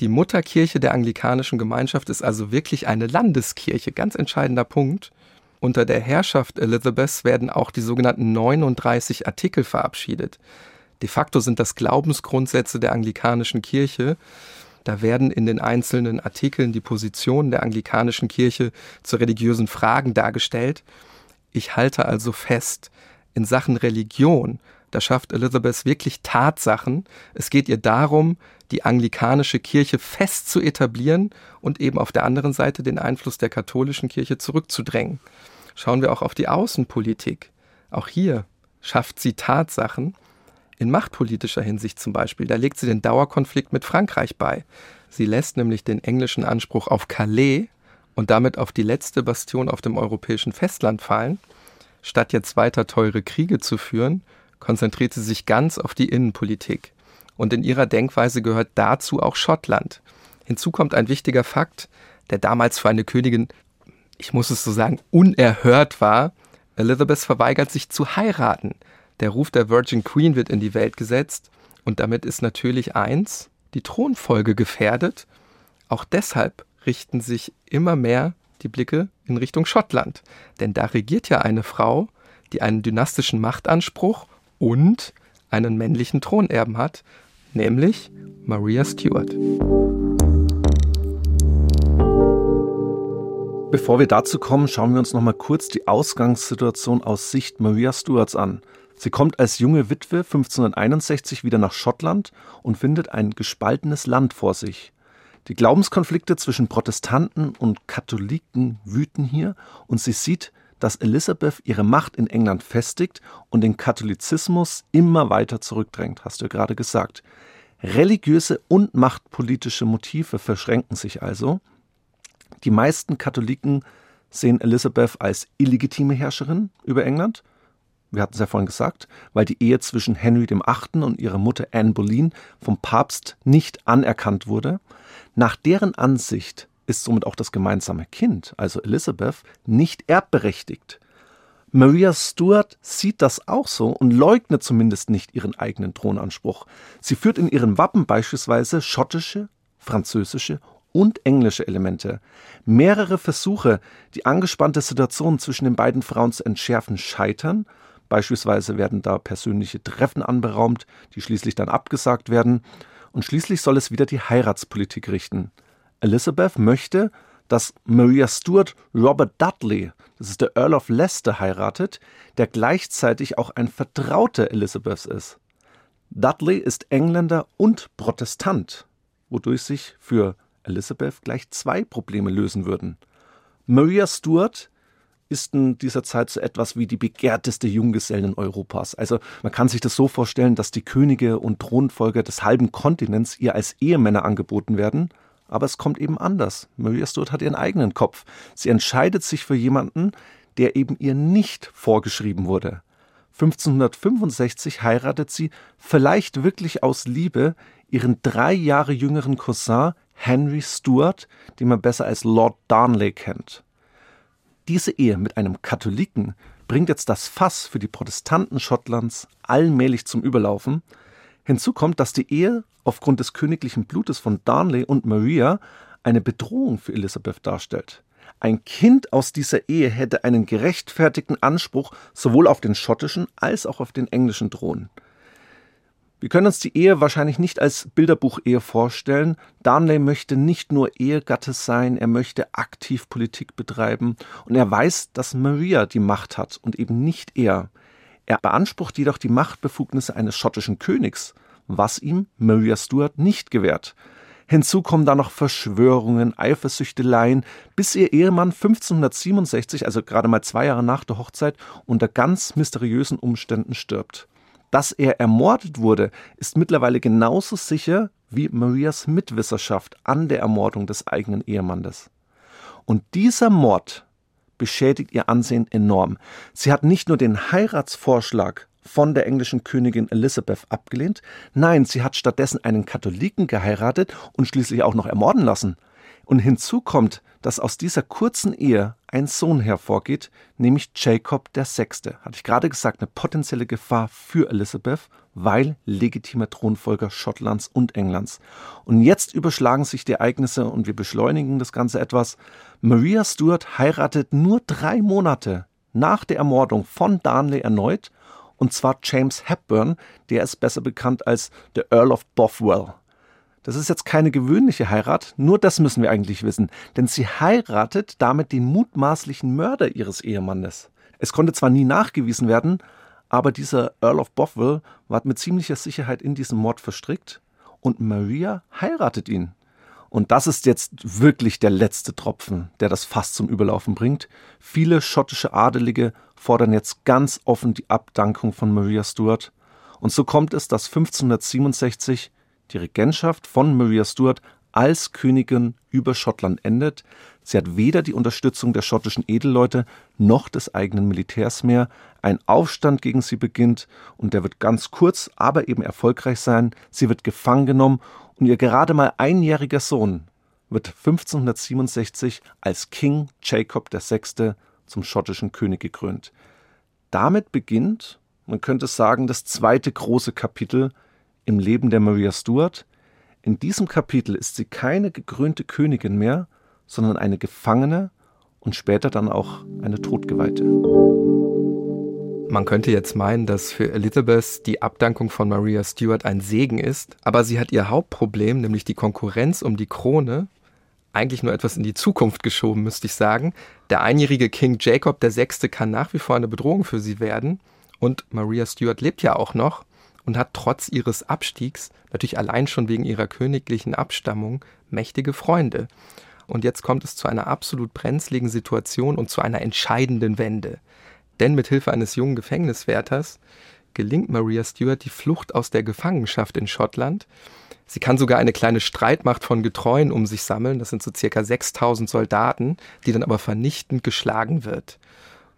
Die Mutterkirche der anglikanischen Gemeinschaft ist also wirklich eine Landeskirche, ganz entscheidender Punkt. Unter der Herrschaft Elizabeths werden auch die sogenannten 39 Artikel verabschiedet. De facto sind das Glaubensgrundsätze der anglikanischen Kirche, da werden in den einzelnen Artikeln die Positionen der anglikanischen Kirche zu religiösen Fragen dargestellt. Ich halte also fest, in Sachen Religion, da schafft Elizabeth wirklich Tatsachen. Es geht ihr darum, die anglikanische Kirche fest zu etablieren und eben auf der anderen Seite den Einfluss der katholischen Kirche zurückzudrängen. Schauen wir auch auf die Außenpolitik. Auch hier schafft sie Tatsachen in machtpolitischer Hinsicht zum Beispiel, da legt sie den Dauerkonflikt mit Frankreich bei. Sie lässt nämlich den englischen Anspruch auf Calais und damit auf die letzte Bastion auf dem europäischen Festland fallen. Statt jetzt weiter teure Kriege zu führen, konzentriert sie sich ganz auf die Innenpolitik. Und in ihrer Denkweise gehört dazu auch Schottland. Hinzu kommt ein wichtiger Fakt, der damals für eine Königin, ich muss es so sagen, unerhört war. Elizabeth verweigert sich zu heiraten. Der Ruf der Virgin Queen wird in die Welt gesetzt und damit ist natürlich eins, die Thronfolge gefährdet. Auch deshalb richten sich immer mehr die Blicke in Richtung Schottland, denn da regiert ja eine Frau, die einen dynastischen Machtanspruch und einen männlichen Thronerben hat, nämlich Maria Stuart. Bevor wir dazu kommen, schauen wir uns noch mal kurz die Ausgangssituation aus Sicht Maria Stuarts an. Sie kommt als junge Witwe 1561 wieder nach Schottland und findet ein gespaltenes Land vor sich. Die Glaubenskonflikte zwischen Protestanten und Katholiken wüten hier und sie sieht, dass Elisabeth ihre Macht in England festigt und den Katholizismus immer weiter zurückdrängt, hast du ja gerade gesagt. Religiöse und machtpolitische Motive verschränken sich also. Die meisten Katholiken sehen Elisabeth als illegitime Herrscherin über England. Wir hatten es ja vorhin gesagt, weil die Ehe zwischen Henry VIII. und ihrer Mutter Anne Boleyn vom Papst nicht anerkannt wurde. Nach deren Ansicht ist somit auch das gemeinsame Kind, also Elizabeth, nicht erbberechtigt. Maria Stuart sieht das auch so und leugnet zumindest nicht ihren eigenen Thronanspruch. Sie führt in ihrem Wappen beispielsweise schottische, französische und englische Elemente. Mehrere Versuche, die angespannte Situation zwischen den beiden Frauen zu entschärfen, scheitern. Beispielsweise werden da persönliche Treffen anberaumt, die schließlich dann abgesagt werden. Und schließlich soll es wieder die Heiratspolitik richten. Elizabeth möchte, dass Maria Stuart Robert Dudley, das ist der Earl of Leicester, heiratet, der gleichzeitig auch ein Vertrauter Elizabeths ist. Dudley ist Engländer und Protestant, wodurch sich für Elizabeth gleich zwei Probleme lösen würden. Maria Stuart ist in dieser Zeit so etwas wie die begehrteste Junggesellin Europas. Also man kann sich das so vorstellen, dass die Könige und Thronfolger des halben Kontinents ihr als Ehemänner angeboten werden – aber es kommt eben anders. Maria Stuart hat ihren eigenen Kopf. Sie entscheidet sich für jemanden, der eben ihr nicht vorgeschrieben wurde. 1565 heiratet sie, vielleicht wirklich aus Liebe, ihren drei Jahre jüngeren Cousin Henry Stuart, den man besser als Lord Darnley kennt. Diese Ehe mit einem Katholiken bringt jetzt das Fass für die Protestanten Schottlands allmählich zum Überlaufen. Hinzu kommt, dass die Ehe aufgrund des königlichen Blutes von Darnley und Maria eine Bedrohung für Elisabeth darstellt. Ein Kind aus dieser Ehe hätte einen gerechtfertigten Anspruch sowohl auf den schottischen als auch auf den englischen Thron. Wir können uns die Ehe wahrscheinlich nicht als Bilderbuchehe vorstellen. Darnley möchte nicht nur Ehegatte sein, er möchte aktiv Politik betreiben und er weiß, dass Maria die Macht hat und eben nicht er. Er beansprucht jedoch die Machtbefugnisse eines schottischen Königs was ihm Maria Stuart nicht gewährt. Hinzu kommen da noch Verschwörungen, Eifersüchteleien, bis ihr Ehemann 1567, also gerade mal zwei Jahre nach der Hochzeit, unter ganz mysteriösen Umständen stirbt. Dass er ermordet wurde, ist mittlerweile genauso sicher wie Marias Mitwisserschaft an der Ermordung des eigenen Ehemannes. Und dieser Mord beschädigt ihr Ansehen enorm. Sie hat nicht nur den Heiratsvorschlag von der englischen Königin Elizabeth abgelehnt. Nein, sie hat stattdessen einen Katholiken geheiratet und schließlich auch noch ermorden lassen. Und hinzu kommt, dass aus dieser kurzen Ehe ein Sohn hervorgeht, nämlich Jacob VI. Hatte ich gerade gesagt, eine potenzielle Gefahr für Elizabeth, weil legitimer Thronfolger Schottlands und Englands. Und jetzt überschlagen sich die Ereignisse und wir beschleunigen das Ganze etwas. Maria Stuart heiratet nur drei Monate nach der Ermordung von Darnley erneut und zwar James Hepburn, der ist besser bekannt als der Earl of Bothwell. Das ist jetzt keine gewöhnliche Heirat, nur das müssen wir eigentlich wissen, denn sie heiratet damit den mutmaßlichen Mörder ihres Ehemannes. Es konnte zwar nie nachgewiesen werden, aber dieser Earl of Bothwell war mit ziemlicher Sicherheit in diesen Mord verstrickt und Maria heiratet ihn. Und das ist jetzt wirklich der letzte Tropfen, der das Fass zum Überlaufen bringt. Viele schottische Adelige fordern jetzt ganz offen die Abdankung von Maria Stuart. Und so kommt es, dass 1567 die Regentschaft von Maria Stuart als Königin über Schottland endet. Sie hat weder die Unterstützung der schottischen Edelleute noch des eigenen Militärs mehr. Ein Aufstand gegen sie beginnt und der wird ganz kurz, aber eben erfolgreich sein. Sie wird gefangen genommen und ihr gerade mal einjähriger Sohn wird 1567 als King Jacob VI. zum schottischen König gekrönt. Damit beginnt, man könnte sagen, das zweite große Kapitel im Leben der Maria Stuart. In diesem Kapitel ist sie keine gekrönte Königin mehr, sondern eine Gefangene und später dann auch eine Todgeweihte. Man könnte jetzt meinen, dass für Elizabeth die Abdankung von Maria Stuart ein Segen ist, aber sie hat ihr Hauptproblem, nämlich die Konkurrenz um die Krone, eigentlich nur etwas in die Zukunft geschoben, müsste ich sagen. Der einjährige King Jacob VI. kann nach wie vor eine Bedrohung für sie werden. Und Maria Stuart lebt ja auch noch und hat trotz ihres Abstiegs, natürlich allein schon wegen ihrer königlichen Abstammung, mächtige Freunde. Und jetzt kommt es zu einer absolut brenzligen Situation und zu einer entscheidenden Wende. Denn mit Hilfe eines jungen Gefängniswärters gelingt Maria Stuart die Flucht aus der Gefangenschaft in Schottland. Sie kann sogar eine kleine Streitmacht von Getreuen um sich sammeln. Das sind so circa 6000 Soldaten, die dann aber vernichtend geschlagen wird.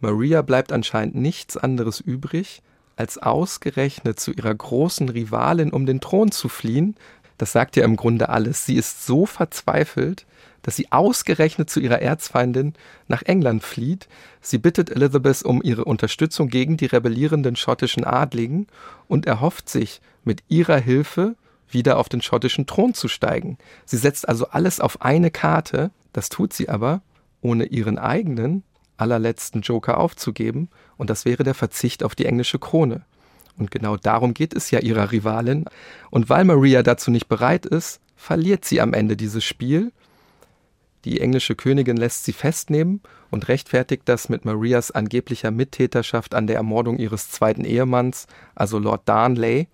Maria bleibt anscheinend nichts anderes übrig, als ausgerechnet zu ihrer großen Rivalin um den Thron zu fliehen. Das sagt ja im Grunde alles. Sie ist so verzweifelt, dass sie ausgerechnet zu ihrer Erzfeindin nach England flieht. Sie bittet Elizabeth um ihre Unterstützung gegen die rebellierenden schottischen Adligen und erhofft sich mit ihrer Hilfe wieder auf den schottischen Thron zu steigen. Sie setzt also alles auf eine Karte, das tut sie aber, ohne ihren eigenen allerletzten Joker aufzugeben, und das wäre der Verzicht auf die englische Krone. Und genau darum geht es ja ihrer Rivalin. Und weil Maria dazu nicht bereit ist, verliert sie am Ende dieses Spiel. Die englische Königin lässt sie festnehmen und rechtfertigt das mit Marias angeblicher Mittäterschaft an der Ermordung ihres zweiten Ehemanns, also Lord Darnley.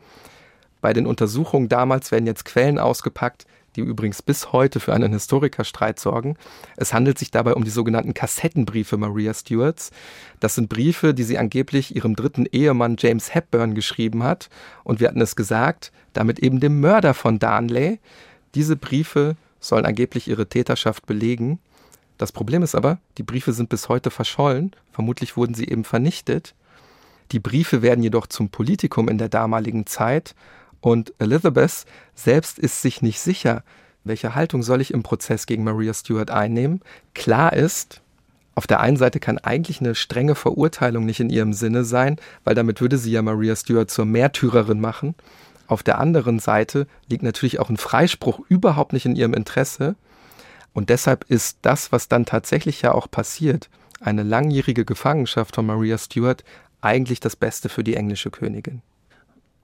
Bei den Untersuchungen damals werden jetzt Quellen ausgepackt, die übrigens bis heute für einen Historikerstreit sorgen. Es handelt sich dabei um die sogenannten Kassettenbriefe Maria Stuarts. Das sind Briefe, die sie angeblich ihrem dritten Ehemann James Hepburn geschrieben hat. Und wir hatten es gesagt, damit eben dem Mörder von Darnley. Diese Briefe sollen angeblich ihre Täterschaft belegen. Das Problem ist aber, die Briefe sind bis heute verschollen. Vermutlich wurden sie eben vernichtet. Die Briefe werden jedoch zum Politikum in der damaligen Zeit und Elizabeth selbst ist sich nicht sicher, welche Haltung soll ich im Prozess gegen Maria Stuart einnehmen. Klar ist, auf der einen Seite kann eigentlich eine strenge Verurteilung nicht in ihrem Sinne sein, weil damit würde sie ja Maria Stuart zur Märtyrerin machen. Auf der anderen Seite liegt natürlich auch ein Freispruch überhaupt nicht in ihrem Interesse. Und deshalb ist das, was dann tatsächlich ja auch passiert, eine langjährige Gefangenschaft von Maria Stuart, eigentlich das Beste für die englische Königin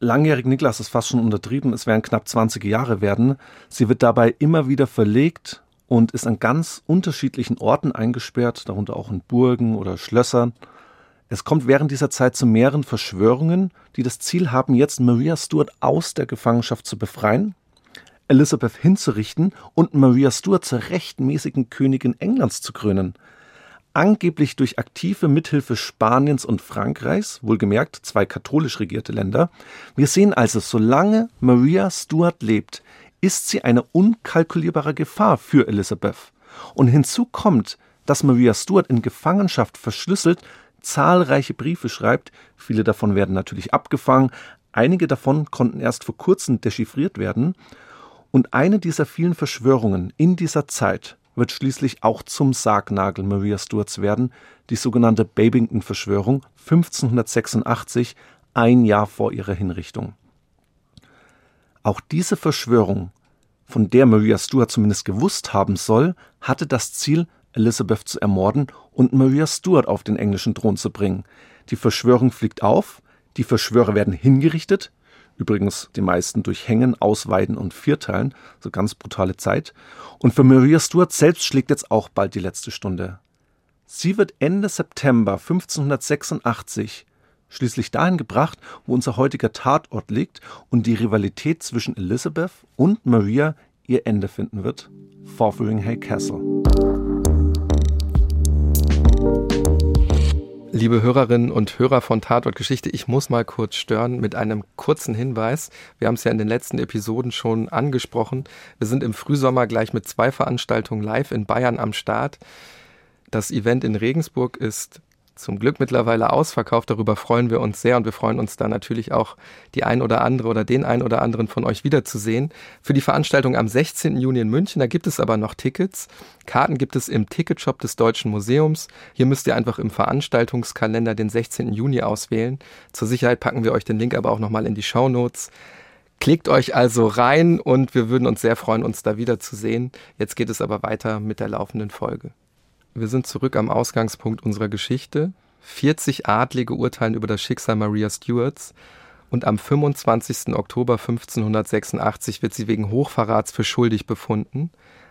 langjährig Niklas ist fast schon untertrieben, es werden knapp 20 Jahre werden. Sie wird dabei immer wieder verlegt und ist an ganz unterschiedlichen Orten eingesperrt, darunter auch in Burgen oder Schlössern. Es kommt während dieser Zeit zu mehreren Verschwörungen, die das Ziel haben, jetzt Maria Stuart aus der Gefangenschaft zu befreien, Elizabeth hinzurichten und Maria Stuart zur rechtmäßigen Königin Englands zu krönen angeblich durch aktive Mithilfe Spaniens und Frankreichs, wohlgemerkt zwei katholisch regierte Länder. Wir sehen also, solange Maria Stuart lebt, ist sie eine unkalkulierbare Gefahr für Elizabeth. Und hinzu kommt, dass Maria Stuart in Gefangenschaft verschlüsselt zahlreiche Briefe schreibt, viele davon werden natürlich abgefangen, einige davon konnten erst vor kurzem dechiffriert werden, und eine dieser vielen Verschwörungen in dieser Zeit wird schließlich auch zum Sargnagel Maria Stuarts werden, die sogenannte Babington-Verschwörung 1586, ein Jahr vor ihrer Hinrichtung. Auch diese Verschwörung, von der Maria Stuart zumindest gewusst haben soll, hatte das Ziel, Elizabeth zu ermorden und Maria Stuart auf den englischen Thron zu bringen. Die Verschwörung fliegt auf, die Verschwörer werden hingerichtet, Übrigens die meisten durch Hängen, Ausweiden und Vierteilen, so ganz brutale Zeit. Und für Maria Stuart selbst schlägt jetzt auch bald die letzte Stunde. Sie wird Ende September 1586 schließlich dahin gebracht, wo unser heutiger Tatort liegt und die Rivalität zwischen Elizabeth und Maria ihr Ende finden wird. Fotheringhay Castle. Liebe Hörerinnen und Hörer von Tatort Geschichte, ich muss mal kurz stören mit einem kurzen Hinweis. Wir haben es ja in den letzten Episoden schon angesprochen. Wir sind im Frühsommer gleich mit zwei Veranstaltungen live in Bayern am Start. Das Event in Regensburg ist zum Glück mittlerweile ausverkauft. Darüber freuen wir uns sehr und wir freuen uns da natürlich auch, die ein oder andere oder den ein oder anderen von euch wiederzusehen. Für die Veranstaltung am 16. Juni in München, da gibt es aber noch Tickets. Karten gibt es im Ticketshop des Deutschen Museums. Hier müsst ihr einfach im Veranstaltungskalender den 16. Juni auswählen. Zur Sicherheit packen wir euch den Link aber auch nochmal in die Show Notes. Klickt euch also rein und wir würden uns sehr freuen, uns da wiederzusehen. Jetzt geht es aber weiter mit der laufenden Folge. Wir sind zurück am Ausgangspunkt unserer Geschichte. 40 Adlige urteilen über das Schicksal Maria Stuarts und am 25. Oktober 1586 wird sie wegen Hochverrats für schuldig befunden.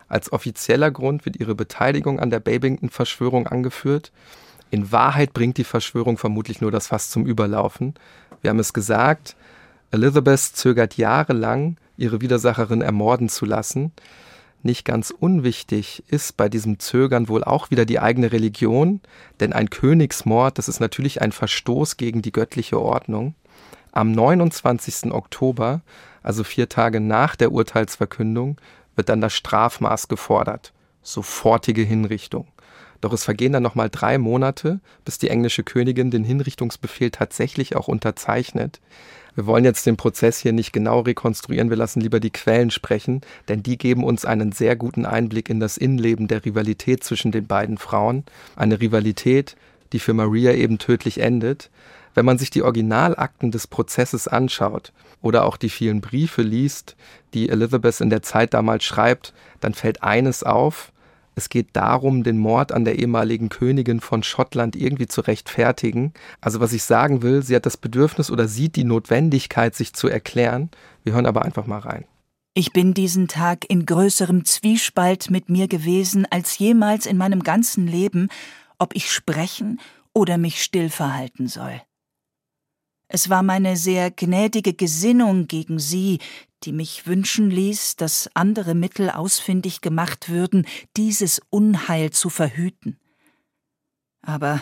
Als offizieller Grund wird ihre Beteiligung an der Babington-Verschwörung angeführt. In Wahrheit bringt die Verschwörung vermutlich nur das Fass zum Überlaufen. Wir haben es gesagt, Elizabeth zögert jahrelang, ihre Widersacherin ermorden zu lassen. Nicht ganz unwichtig ist bei diesem Zögern wohl auch wieder die eigene Religion, denn ein Königsmord, das ist natürlich ein Verstoß gegen die göttliche Ordnung. Am 29. Oktober, also vier Tage nach der Urteilsverkündung, wird dann das Strafmaß gefordert. Sofortige Hinrichtung. Doch es vergehen dann nochmal drei Monate, bis die englische Königin den Hinrichtungsbefehl tatsächlich auch unterzeichnet. Wir wollen jetzt den Prozess hier nicht genau rekonstruieren, wir lassen lieber die Quellen sprechen, denn die geben uns einen sehr guten Einblick in das Innenleben der Rivalität zwischen den beiden Frauen. Eine Rivalität, die für Maria eben tödlich endet. Wenn man sich die Originalakten des Prozesses anschaut oder auch die vielen Briefe liest, die Elizabeth in der Zeit damals schreibt, dann fällt eines auf, es geht darum, den Mord an der ehemaligen Königin von Schottland irgendwie zu rechtfertigen. Also was ich sagen will, sie hat das Bedürfnis oder sieht die Notwendigkeit, sich zu erklären. Wir hören aber einfach mal rein. Ich bin diesen Tag in größerem Zwiespalt mit mir gewesen als jemals in meinem ganzen Leben, ob ich sprechen oder mich still verhalten soll. Es war meine sehr gnädige Gesinnung gegen sie, die mich wünschen ließ, dass andere Mittel ausfindig gemacht würden, dieses Unheil zu verhüten. Aber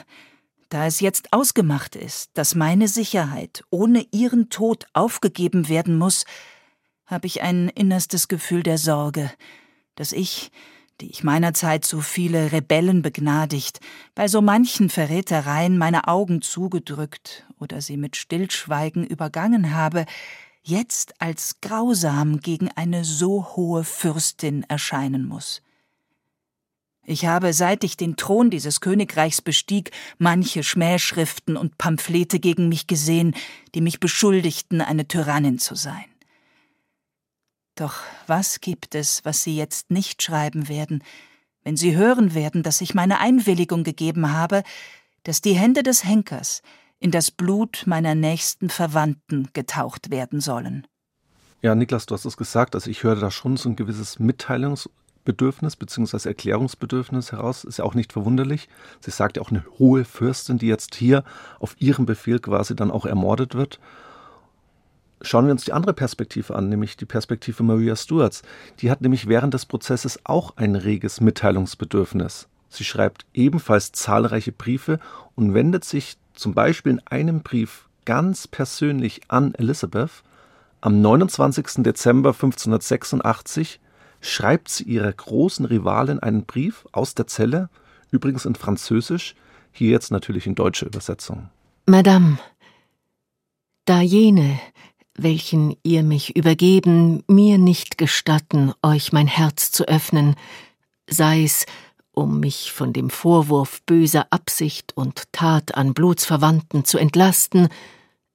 da es jetzt ausgemacht ist, dass meine Sicherheit ohne ihren Tod aufgegeben werden muss, habe ich ein innerstes Gefühl der Sorge, dass ich, die ich meinerzeit so viele Rebellen begnadigt, bei so manchen Verrätereien meine Augen zugedrückt oder sie mit Stillschweigen übergangen habe, jetzt als grausam gegen eine so hohe Fürstin erscheinen muss. Ich habe, seit ich den Thron dieses Königreichs bestieg, manche Schmähschriften und Pamphlete gegen mich gesehen, die mich beschuldigten, eine Tyrannin zu sein. Doch was gibt es, was Sie jetzt nicht schreiben werden, wenn Sie hören werden, dass ich meine Einwilligung gegeben habe, dass die Hände des Henkers, in das Blut meiner nächsten Verwandten getaucht werden sollen. Ja, Niklas, du hast es gesagt, also ich höre da schon so ein gewisses Mitteilungsbedürfnis bzw. Erklärungsbedürfnis heraus. Ist ja auch nicht verwunderlich. Sie sagt ja auch eine hohe Fürstin, die jetzt hier auf ihrem Befehl quasi dann auch ermordet wird. Schauen wir uns die andere Perspektive an, nämlich die Perspektive Maria Stuarts. Die hat nämlich während des Prozesses auch ein reges Mitteilungsbedürfnis. Sie schreibt ebenfalls zahlreiche Briefe und wendet sich zum Beispiel in einem Brief ganz persönlich an Elizabeth, am 29. Dezember 1586 schreibt sie ihrer großen Rivalin einen Brief aus der Zelle, übrigens in Französisch, hier jetzt natürlich in deutscher Übersetzung. Madame, da jene, welchen ihr mich übergeben, mir nicht gestatten, euch mein Herz zu öffnen, sei's um mich von dem Vorwurf böser Absicht und Tat an Blutsverwandten zu entlasten,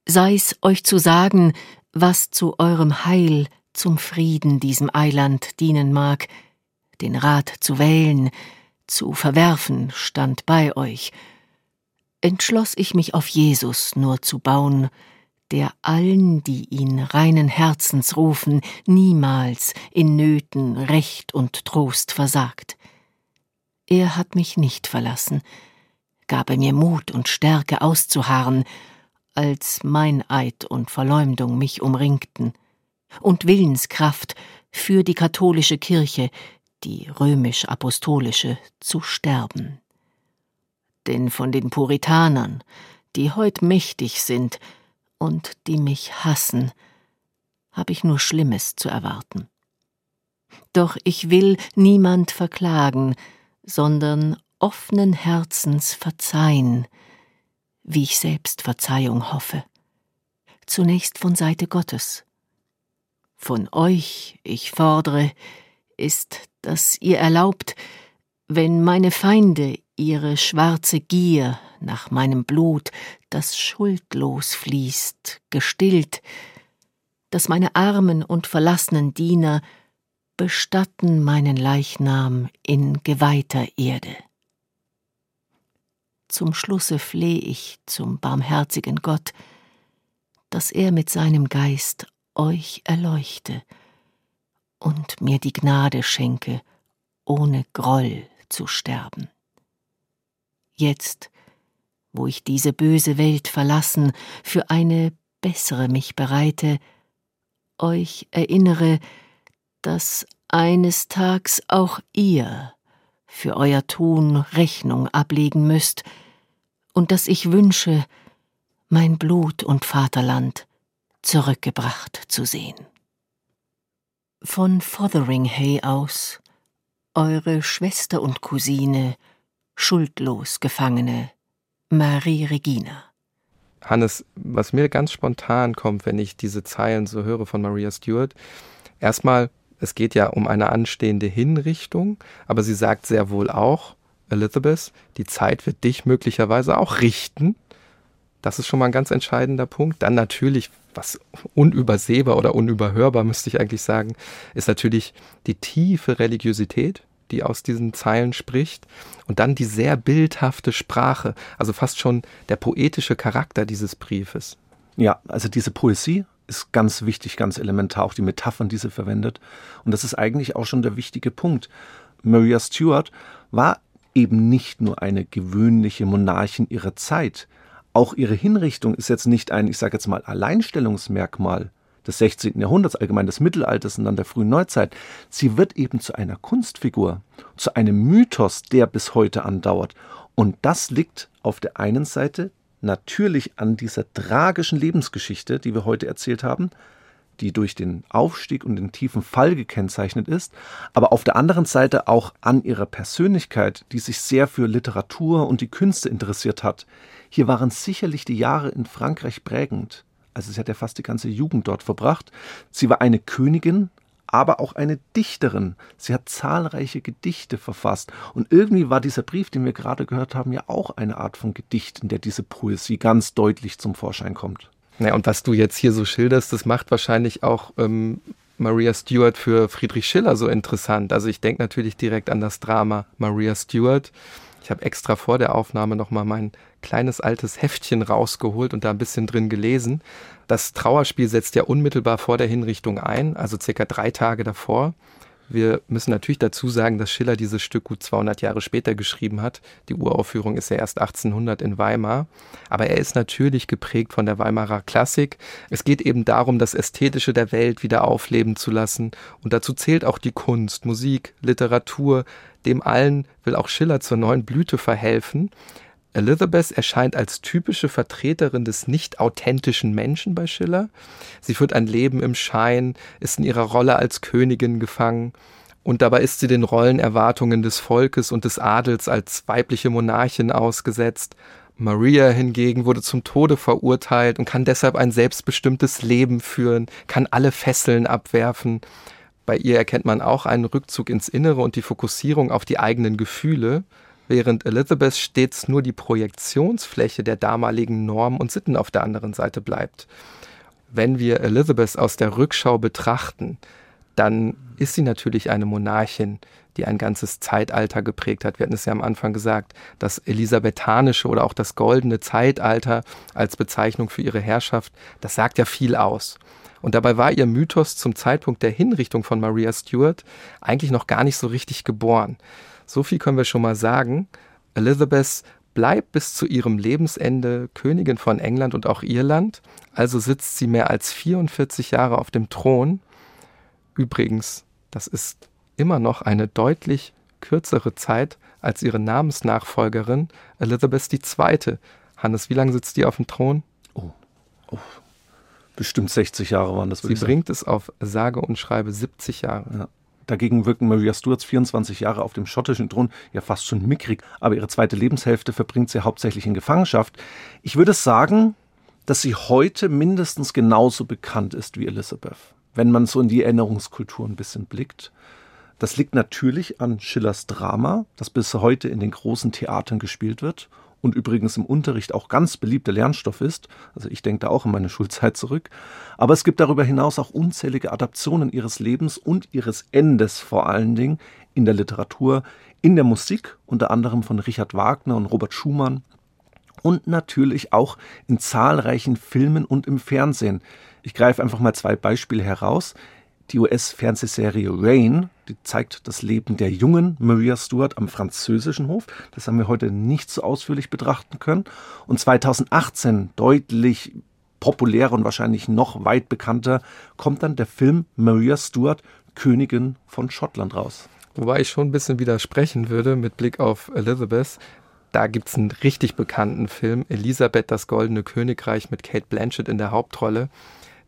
sei's euch zu sagen, was zu eurem Heil zum Frieden diesem Eiland dienen mag, den Rat zu wählen, zu verwerfen, stand bei euch. Entschloss ich mich auf Jesus nur zu bauen, der allen, die ihn reinen Herzens rufen, niemals in Nöten Recht und Trost versagt. Er hat mich nicht verlassen, gab er mir Mut und Stärke auszuharren, als Meineid und Verleumdung mich umringten, und Willenskraft für die katholische Kirche, die römisch-apostolische, zu sterben. Denn von den Puritanern, die heut mächtig sind und die mich hassen, habe ich nur Schlimmes zu erwarten. Doch ich will niemand verklagen, sondern offenen Herzens verzeihen, wie ich selbst Verzeihung hoffe. Zunächst von Seite Gottes. Von euch, ich fordere, ist, dass ihr erlaubt, wenn meine Feinde ihre schwarze Gier nach meinem Blut, das schuldlos fließt, gestillt, dass meine armen und verlassenen Diener bestatten meinen Leichnam in geweihter Erde. Zum Schlusse fleh ich zum barmherzigen Gott, dass er mit seinem Geist euch erleuchte und mir die Gnade schenke, ohne Groll zu sterben. Jetzt wo ich diese böse Welt verlassen, für eine bessere mich bereite, euch erinnere, dass eines Tags auch ihr für euer Tun Rechnung ablegen müsst, und dass ich wünsche, mein Blut und Vaterland zurückgebracht zu sehen. Von Fotheringhay aus, eure Schwester und Cousine, schuldlos Gefangene, Marie Regina. Hannes, was mir ganz spontan kommt, wenn ich diese Zeilen so höre von Maria Stewart, erstmal, es geht ja um eine anstehende Hinrichtung, aber sie sagt sehr wohl auch, Elizabeth, die Zeit wird dich möglicherweise auch richten. Das ist schon mal ein ganz entscheidender Punkt. Dann natürlich, was unübersehbar oder unüberhörbar, müsste ich eigentlich sagen, ist natürlich die tiefe Religiosität, die aus diesen Zeilen spricht. Und dann die sehr bildhafte Sprache, also fast schon der poetische Charakter dieses Briefes. Ja, also diese Poesie ist ganz wichtig, ganz elementar, auch die Metaphern, die sie verwendet. Und das ist eigentlich auch schon der wichtige Punkt. Maria Stuart war eben nicht nur eine gewöhnliche Monarchin ihrer Zeit. Auch ihre Hinrichtung ist jetzt nicht ein, ich sage jetzt mal, Alleinstellungsmerkmal des 16. Jahrhunderts, allgemein des Mittelalters und dann der frühen Neuzeit. Sie wird eben zu einer Kunstfigur, zu einem Mythos, der bis heute andauert. Und das liegt auf der einen Seite natürlich an dieser tragischen Lebensgeschichte, die wir heute erzählt haben, die durch den Aufstieg und den tiefen Fall gekennzeichnet ist, aber auf der anderen Seite auch an ihrer Persönlichkeit, die sich sehr für Literatur und die Künste interessiert hat. Hier waren sicherlich die Jahre in Frankreich prägend. Also sie hat ja fast die ganze Jugend dort verbracht. Sie war eine Königin, aber auch eine Dichterin. Sie hat zahlreiche Gedichte verfasst. Und irgendwie war dieser Brief, den wir gerade gehört haben, ja auch eine Art von Gedicht, in der diese Poesie ganz deutlich zum Vorschein kommt. Ja, und was du jetzt hier so schilderst, das macht wahrscheinlich auch ähm, Maria Stuart für Friedrich Schiller so interessant. Also ich denke natürlich direkt an das Drama Maria Stuart. Ich habe extra vor der Aufnahme nochmal mein kleines altes Heftchen rausgeholt und da ein bisschen drin gelesen. Das Trauerspiel setzt ja unmittelbar vor der Hinrichtung ein, also circa drei Tage davor. Wir müssen natürlich dazu sagen, dass Schiller dieses Stück gut 200 Jahre später geschrieben hat. Die Uraufführung ist ja erst 1800 in Weimar. Aber er ist natürlich geprägt von der Weimarer Klassik. Es geht eben darum, das Ästhetische der Welt wieder aufleben zu lassen. Und dazu zählt auch die Kunst, Musik, Literatur. Dem allen will auch Schiller zur neuen Blüte verhelfen. Elizabeth erscheint als typische Vertreterin des nicht authentischen Menschen bei Schiller. Sie führt ein Leben im Schein, ist in ihrer Rolle als Königin gefangen und dabei ist sie den Rollenerwartungen des Volkes und des Adels als weibliche Monarchin ausgesetzt. Maria hingegen wurde zum Tode verurteilt und kann deshalb ein selbstbestimmtes Leben führen, kann alle Fesseln abwerfen. Bei ihr erkennt man auch einen Rückzug ins Innere und die Fokussierung auf die eigenen Gefühle während Elizabeth stets nur die Projektionsfläche der damaligen Normen und Sitten auf der anderen Seite bleibt. Wenn wir Elizabeth aus der Rückschau betrachten, dann ist sie natürlich eine Monarchin, die ein ganzes Zeitalter geprägt hat. Wir hatten es ja am Anfang gesagt, das elisabethanische oder auch das goldene Zeitalter als Bezeichnung für ihre Herrschaft, das sagt ja viel aus. Und dabei war ihr Mythos zum Zeitpunkt der Hinrichtung von Maria Stuart eigentlich noch gar nicht so richtig geboren. So viel können wir schon mal sagen. Elizabeth bleibt bis zu ihrem Lebensende Königin von England und auch Irland, also sitzt sie mehr als 44 Jahre auf dem Thron. Übrigens, das ist immer noch eine deutlich kürzere Zeit als ihre Namensnachfolgerin Elizabeth II. Hannes, wie lange sitzt die auf dem Thron? Oh, oh. bestimmt 60 Jahre waren das. Sie bringt es auf sage und schreibe 70 Jahre. Ja. Dagegen wirken Maria Stuarts 24 Jahre auf dem schottischen Thron ja fast schon mickrig, aber ihre zweite Lebenshälfte verbringt sie hauptsächlich in Gefangenschaft. Ich würde sagen, dass sie heute mindestens genauso bekannt ist wie Elizabeth, wenn man so in die Erinnerungskultur ein bisschen blickt. Das liegt natürlich an Schillers Drama, das bis heute in den großen Theatern gespielt wird und übrigens im Unterricht auch ganz beliebter Lernstoff ist. Also ich denke da auch an meine [LAUGHS] Schulzeit zurück. Aber es gibt darüber hinaus auch unzählige Adaptionen ihres Lebens und ihres Endes vor allen Dingen in der Literatur, in der Musik, unter anderem von Richard Wagner und Robert Schumann und natürlich auch in zahlreichen Filmen und im Fernsehen. Ich greife einfach mal zwei Beispiele heraus. Die US-Fernsehserie Rain, die zeigt das Leben der jungen Maria Stuart am französischen Hof. Das haben wir heute nicht so ausführlich betrachten können. Und 2018, deutlich populärer und wahrscheinlich noch weit bekannter, kommt dann der Film Maria Stuart, Königin von Schottland raus. Wobei ich schon ein bisschen widersprechen würde mit Blick auf Elizabeth. Da gibt es einen richtig bekannten Film, Elisabeth, das Goldene Königreich mit Kate Blanchett in der Hauptrolle.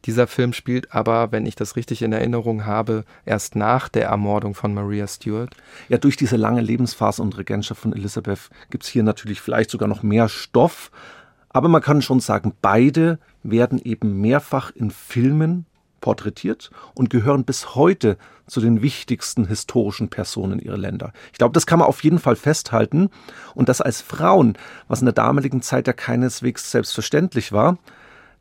Dieser Film spielt aber, wenn ich das richtig in Erinnerung habe, erst nach der Ermordung von Maria Stuart. Ja, durch diese lange Lebensphase und Regentschaft von Elisabeth gibt es hier natürlich vielleicht sogar noch mehr Stoff. Aber man kann schon sagen, beide werden eben mehrfach in Filmen porträtiert und gehören bis heute zu den wichtigsten historischen Personen ihrer Länder. Ich glaube, das kann man auf jeden Fall festhalten. Und das als Frauen, was in der damaligen Zeit ja keineswegs selbstverständlich war,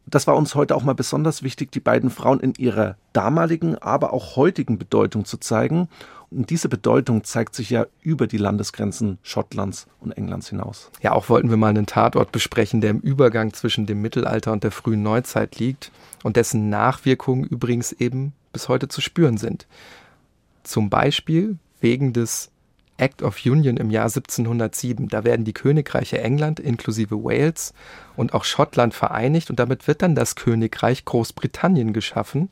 das war uns heute auch mal besonders wichtig, die beiden Frauen in ihrer damaligen, aber auch heutigen Bedeutung zu zeigen. Und diese Bedeutung zeigt sich ja über die Landesgrenzen Schottlands und Englands hinaus. Ja, auch wollten wir mal einen Tatort besprechen, der im Übergang zwischen dem Mittelalter und der frühen Neuzeit liegt und dessen Nachwirkungen übrigens eben bis heute zu spüren sind. Zum Beispiel wegen des Act of Union im Jahr 1707. Da werden die Königreiche England inklusive Wales und auch Schottland vereinigt und damit wird dann das Königreich Großbritannien geschaffen.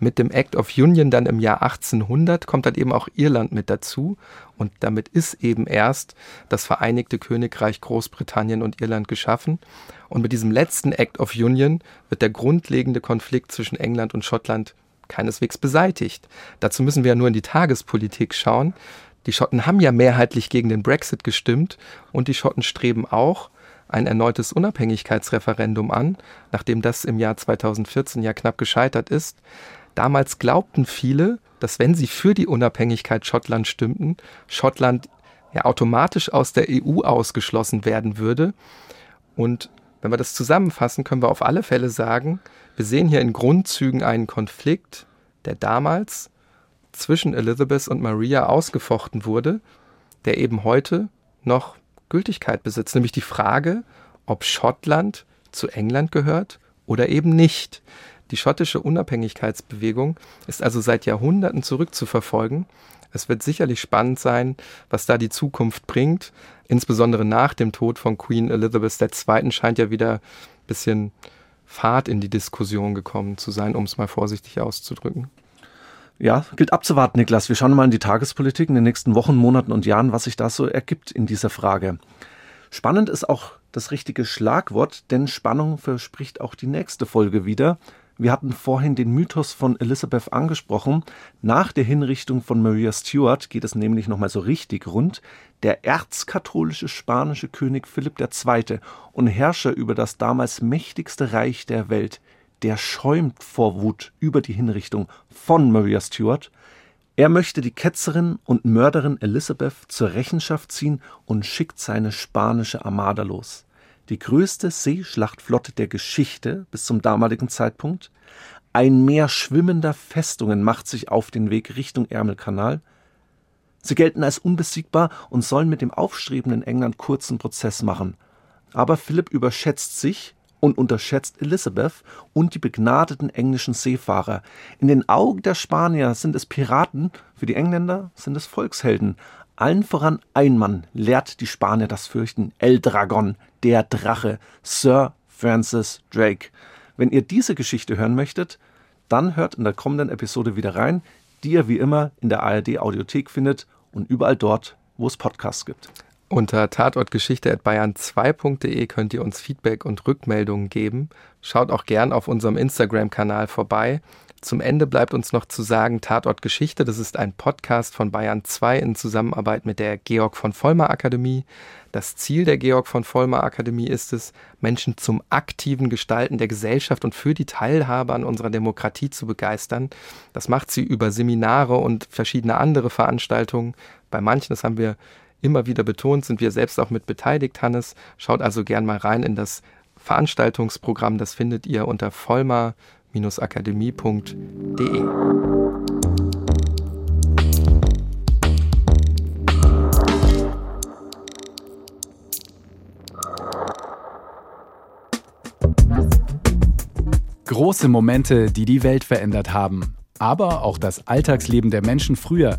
Mit dem Act of Union dann im Jahr 1800 kommt dann eben auch Irland mit dazu und damit ist eben erst das Vereinigte Königreich Großbritannien und Irland geschaffen. Und mit diesem letzten Act of Union wird der grundlegende Konflikt zwischen England und Schottland keineswegs beseitigt. Dazu müssen wir ja nur in die Tagespolitik schauen. Die Schotten haben ja mehrheitlich gegen den Brexit gestimmt und die Schotten streben auch ein erneutes Unabhängigkeitsreferendum an, nachdem das im Jahr 2014 ja knapp gescheitert ist. Damals glaubten viele, dass wenn sie für die Unabhängigkeit Schottland stimmten, Schottland ja automatisch aus der EU ausgeschlossen werden würde. Und wenn wir das zusammenfassen, können wir auf alle Fälle sagen, wir sehen hier in Grundzügen einen Konflikt, der damals zwischen Elizabeth und Maria ausgefochten wurde, der eben heute noch Gültigkeit besitzt, nämlich die Frage, ob Schottland zu England gehört oder eben nicht. Die schottische Unabhängigkeitsbewegung ist also seit Jahrhunderten zurückzuverfolgen. Es wird sicherlich spannend sein, was da die Zukunft bringt. Insbesondere nach dem Tod von Queen Elizabeth II. scheint ja wieder ein bisschen Fahrt in die Diskussion gekommen zu sein, um es mal vorsichtig auszudrücken. Ja, gilt abzuwarten, Niklas. Wir schauen mal in die Tagespolitik in den nächsten Wochen, Monaten und Jahren, was sich da so ergibt in dieser Frage. Spannend ist auch das richtige Schlagwort, denn Spannung verspricht auch die nächste Folge wieder. Wir hatten vorhin den Mythos von Elizabeth angesprochen. Nach der Hinrichtung von Maria Stuart geht es nämlich nochmal so richtig rund. Der erzkatholische spanische König Philipp II. und Herrscher über das damals mächtigste Reich der Welt, der schäumt vor Wut über die Hinrichtung von Maria Stuart. Er möchte die Ketzerin und Mörderin Elizabeth zur Rechenschaft ziehen und schickt seine spanische Armada los. Die größte Seeschlachtflotte der Geschichte bis zum damaligen Zeitpunkt. Ein Meer schwimmender Festungen macht sich auf den Weg Richtung Ärmelkanal. Sie gelten als unbesiegbar und sollen mit dem aufstrebenden England kurzen Prozess machen. Aber Philipp überschätzt sich und unterschätzt Elizabeth und die begnadeten englischen Seefahrer. In den Augen der Spanier sind es Piraten, für die Engländer sind es Volkshelden. Allen voran ein Mann lehrt die Spanier das Fürchten, El Dragon, der Drache, Sir Francis Drake. Wenn ihr diese Geschichte hören möchtet, dann hört in der kommenden Episode wieder rein, die ihr wie immer in der ARD Audiothek findet und überall dort, wo es Podcasts gibt. Unter tatortgeschichte.bayern2.de könnt ihr uns Feedback und Rückmeldungen geben. Schaut auch gern auf unserem Instagram-Kanal vorbei. Zum Ende bleibt uns noch zu sagen, Tatort Geschichte, das ist ein Podcast von Bayern 2 in Zusammenarbeit mit der Georg von Vollmer Akademie. Das Ziel der Georg von Vollmer Akademie ist es, Menschen zum aktiven Gestalten der Gesellschaft und für die Teilhabe an unserer Demokratie zu begeistern. Das macht sie über Seminare und verschiedene andere Veranstaltungen. Bei manchen, das haben wir immer wieder betont, sind wir selbst auch mit beteiligt, Hannes. Schaut also gern mal rein in das Veranstaltungsprogramm. Das findet ihr unter vollmar-akademie.de. Große Momente, die die Welt verändert haben. aber auch das Alltagsleben der Menschen früher.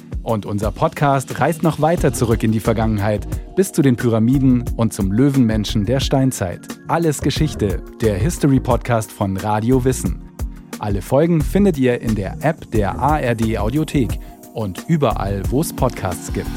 Und unser Podcast reist noch weiter zurück in die Vergangenheit, bis zu den Pyramiden und zum Löwenmenschen der Steinzeit. Alles Geschichte, der History-Podcast von Radio Wissen. Alle Folgen findet ihr in der App der ARD Audiothek und überall, wo es Podcasts gibt.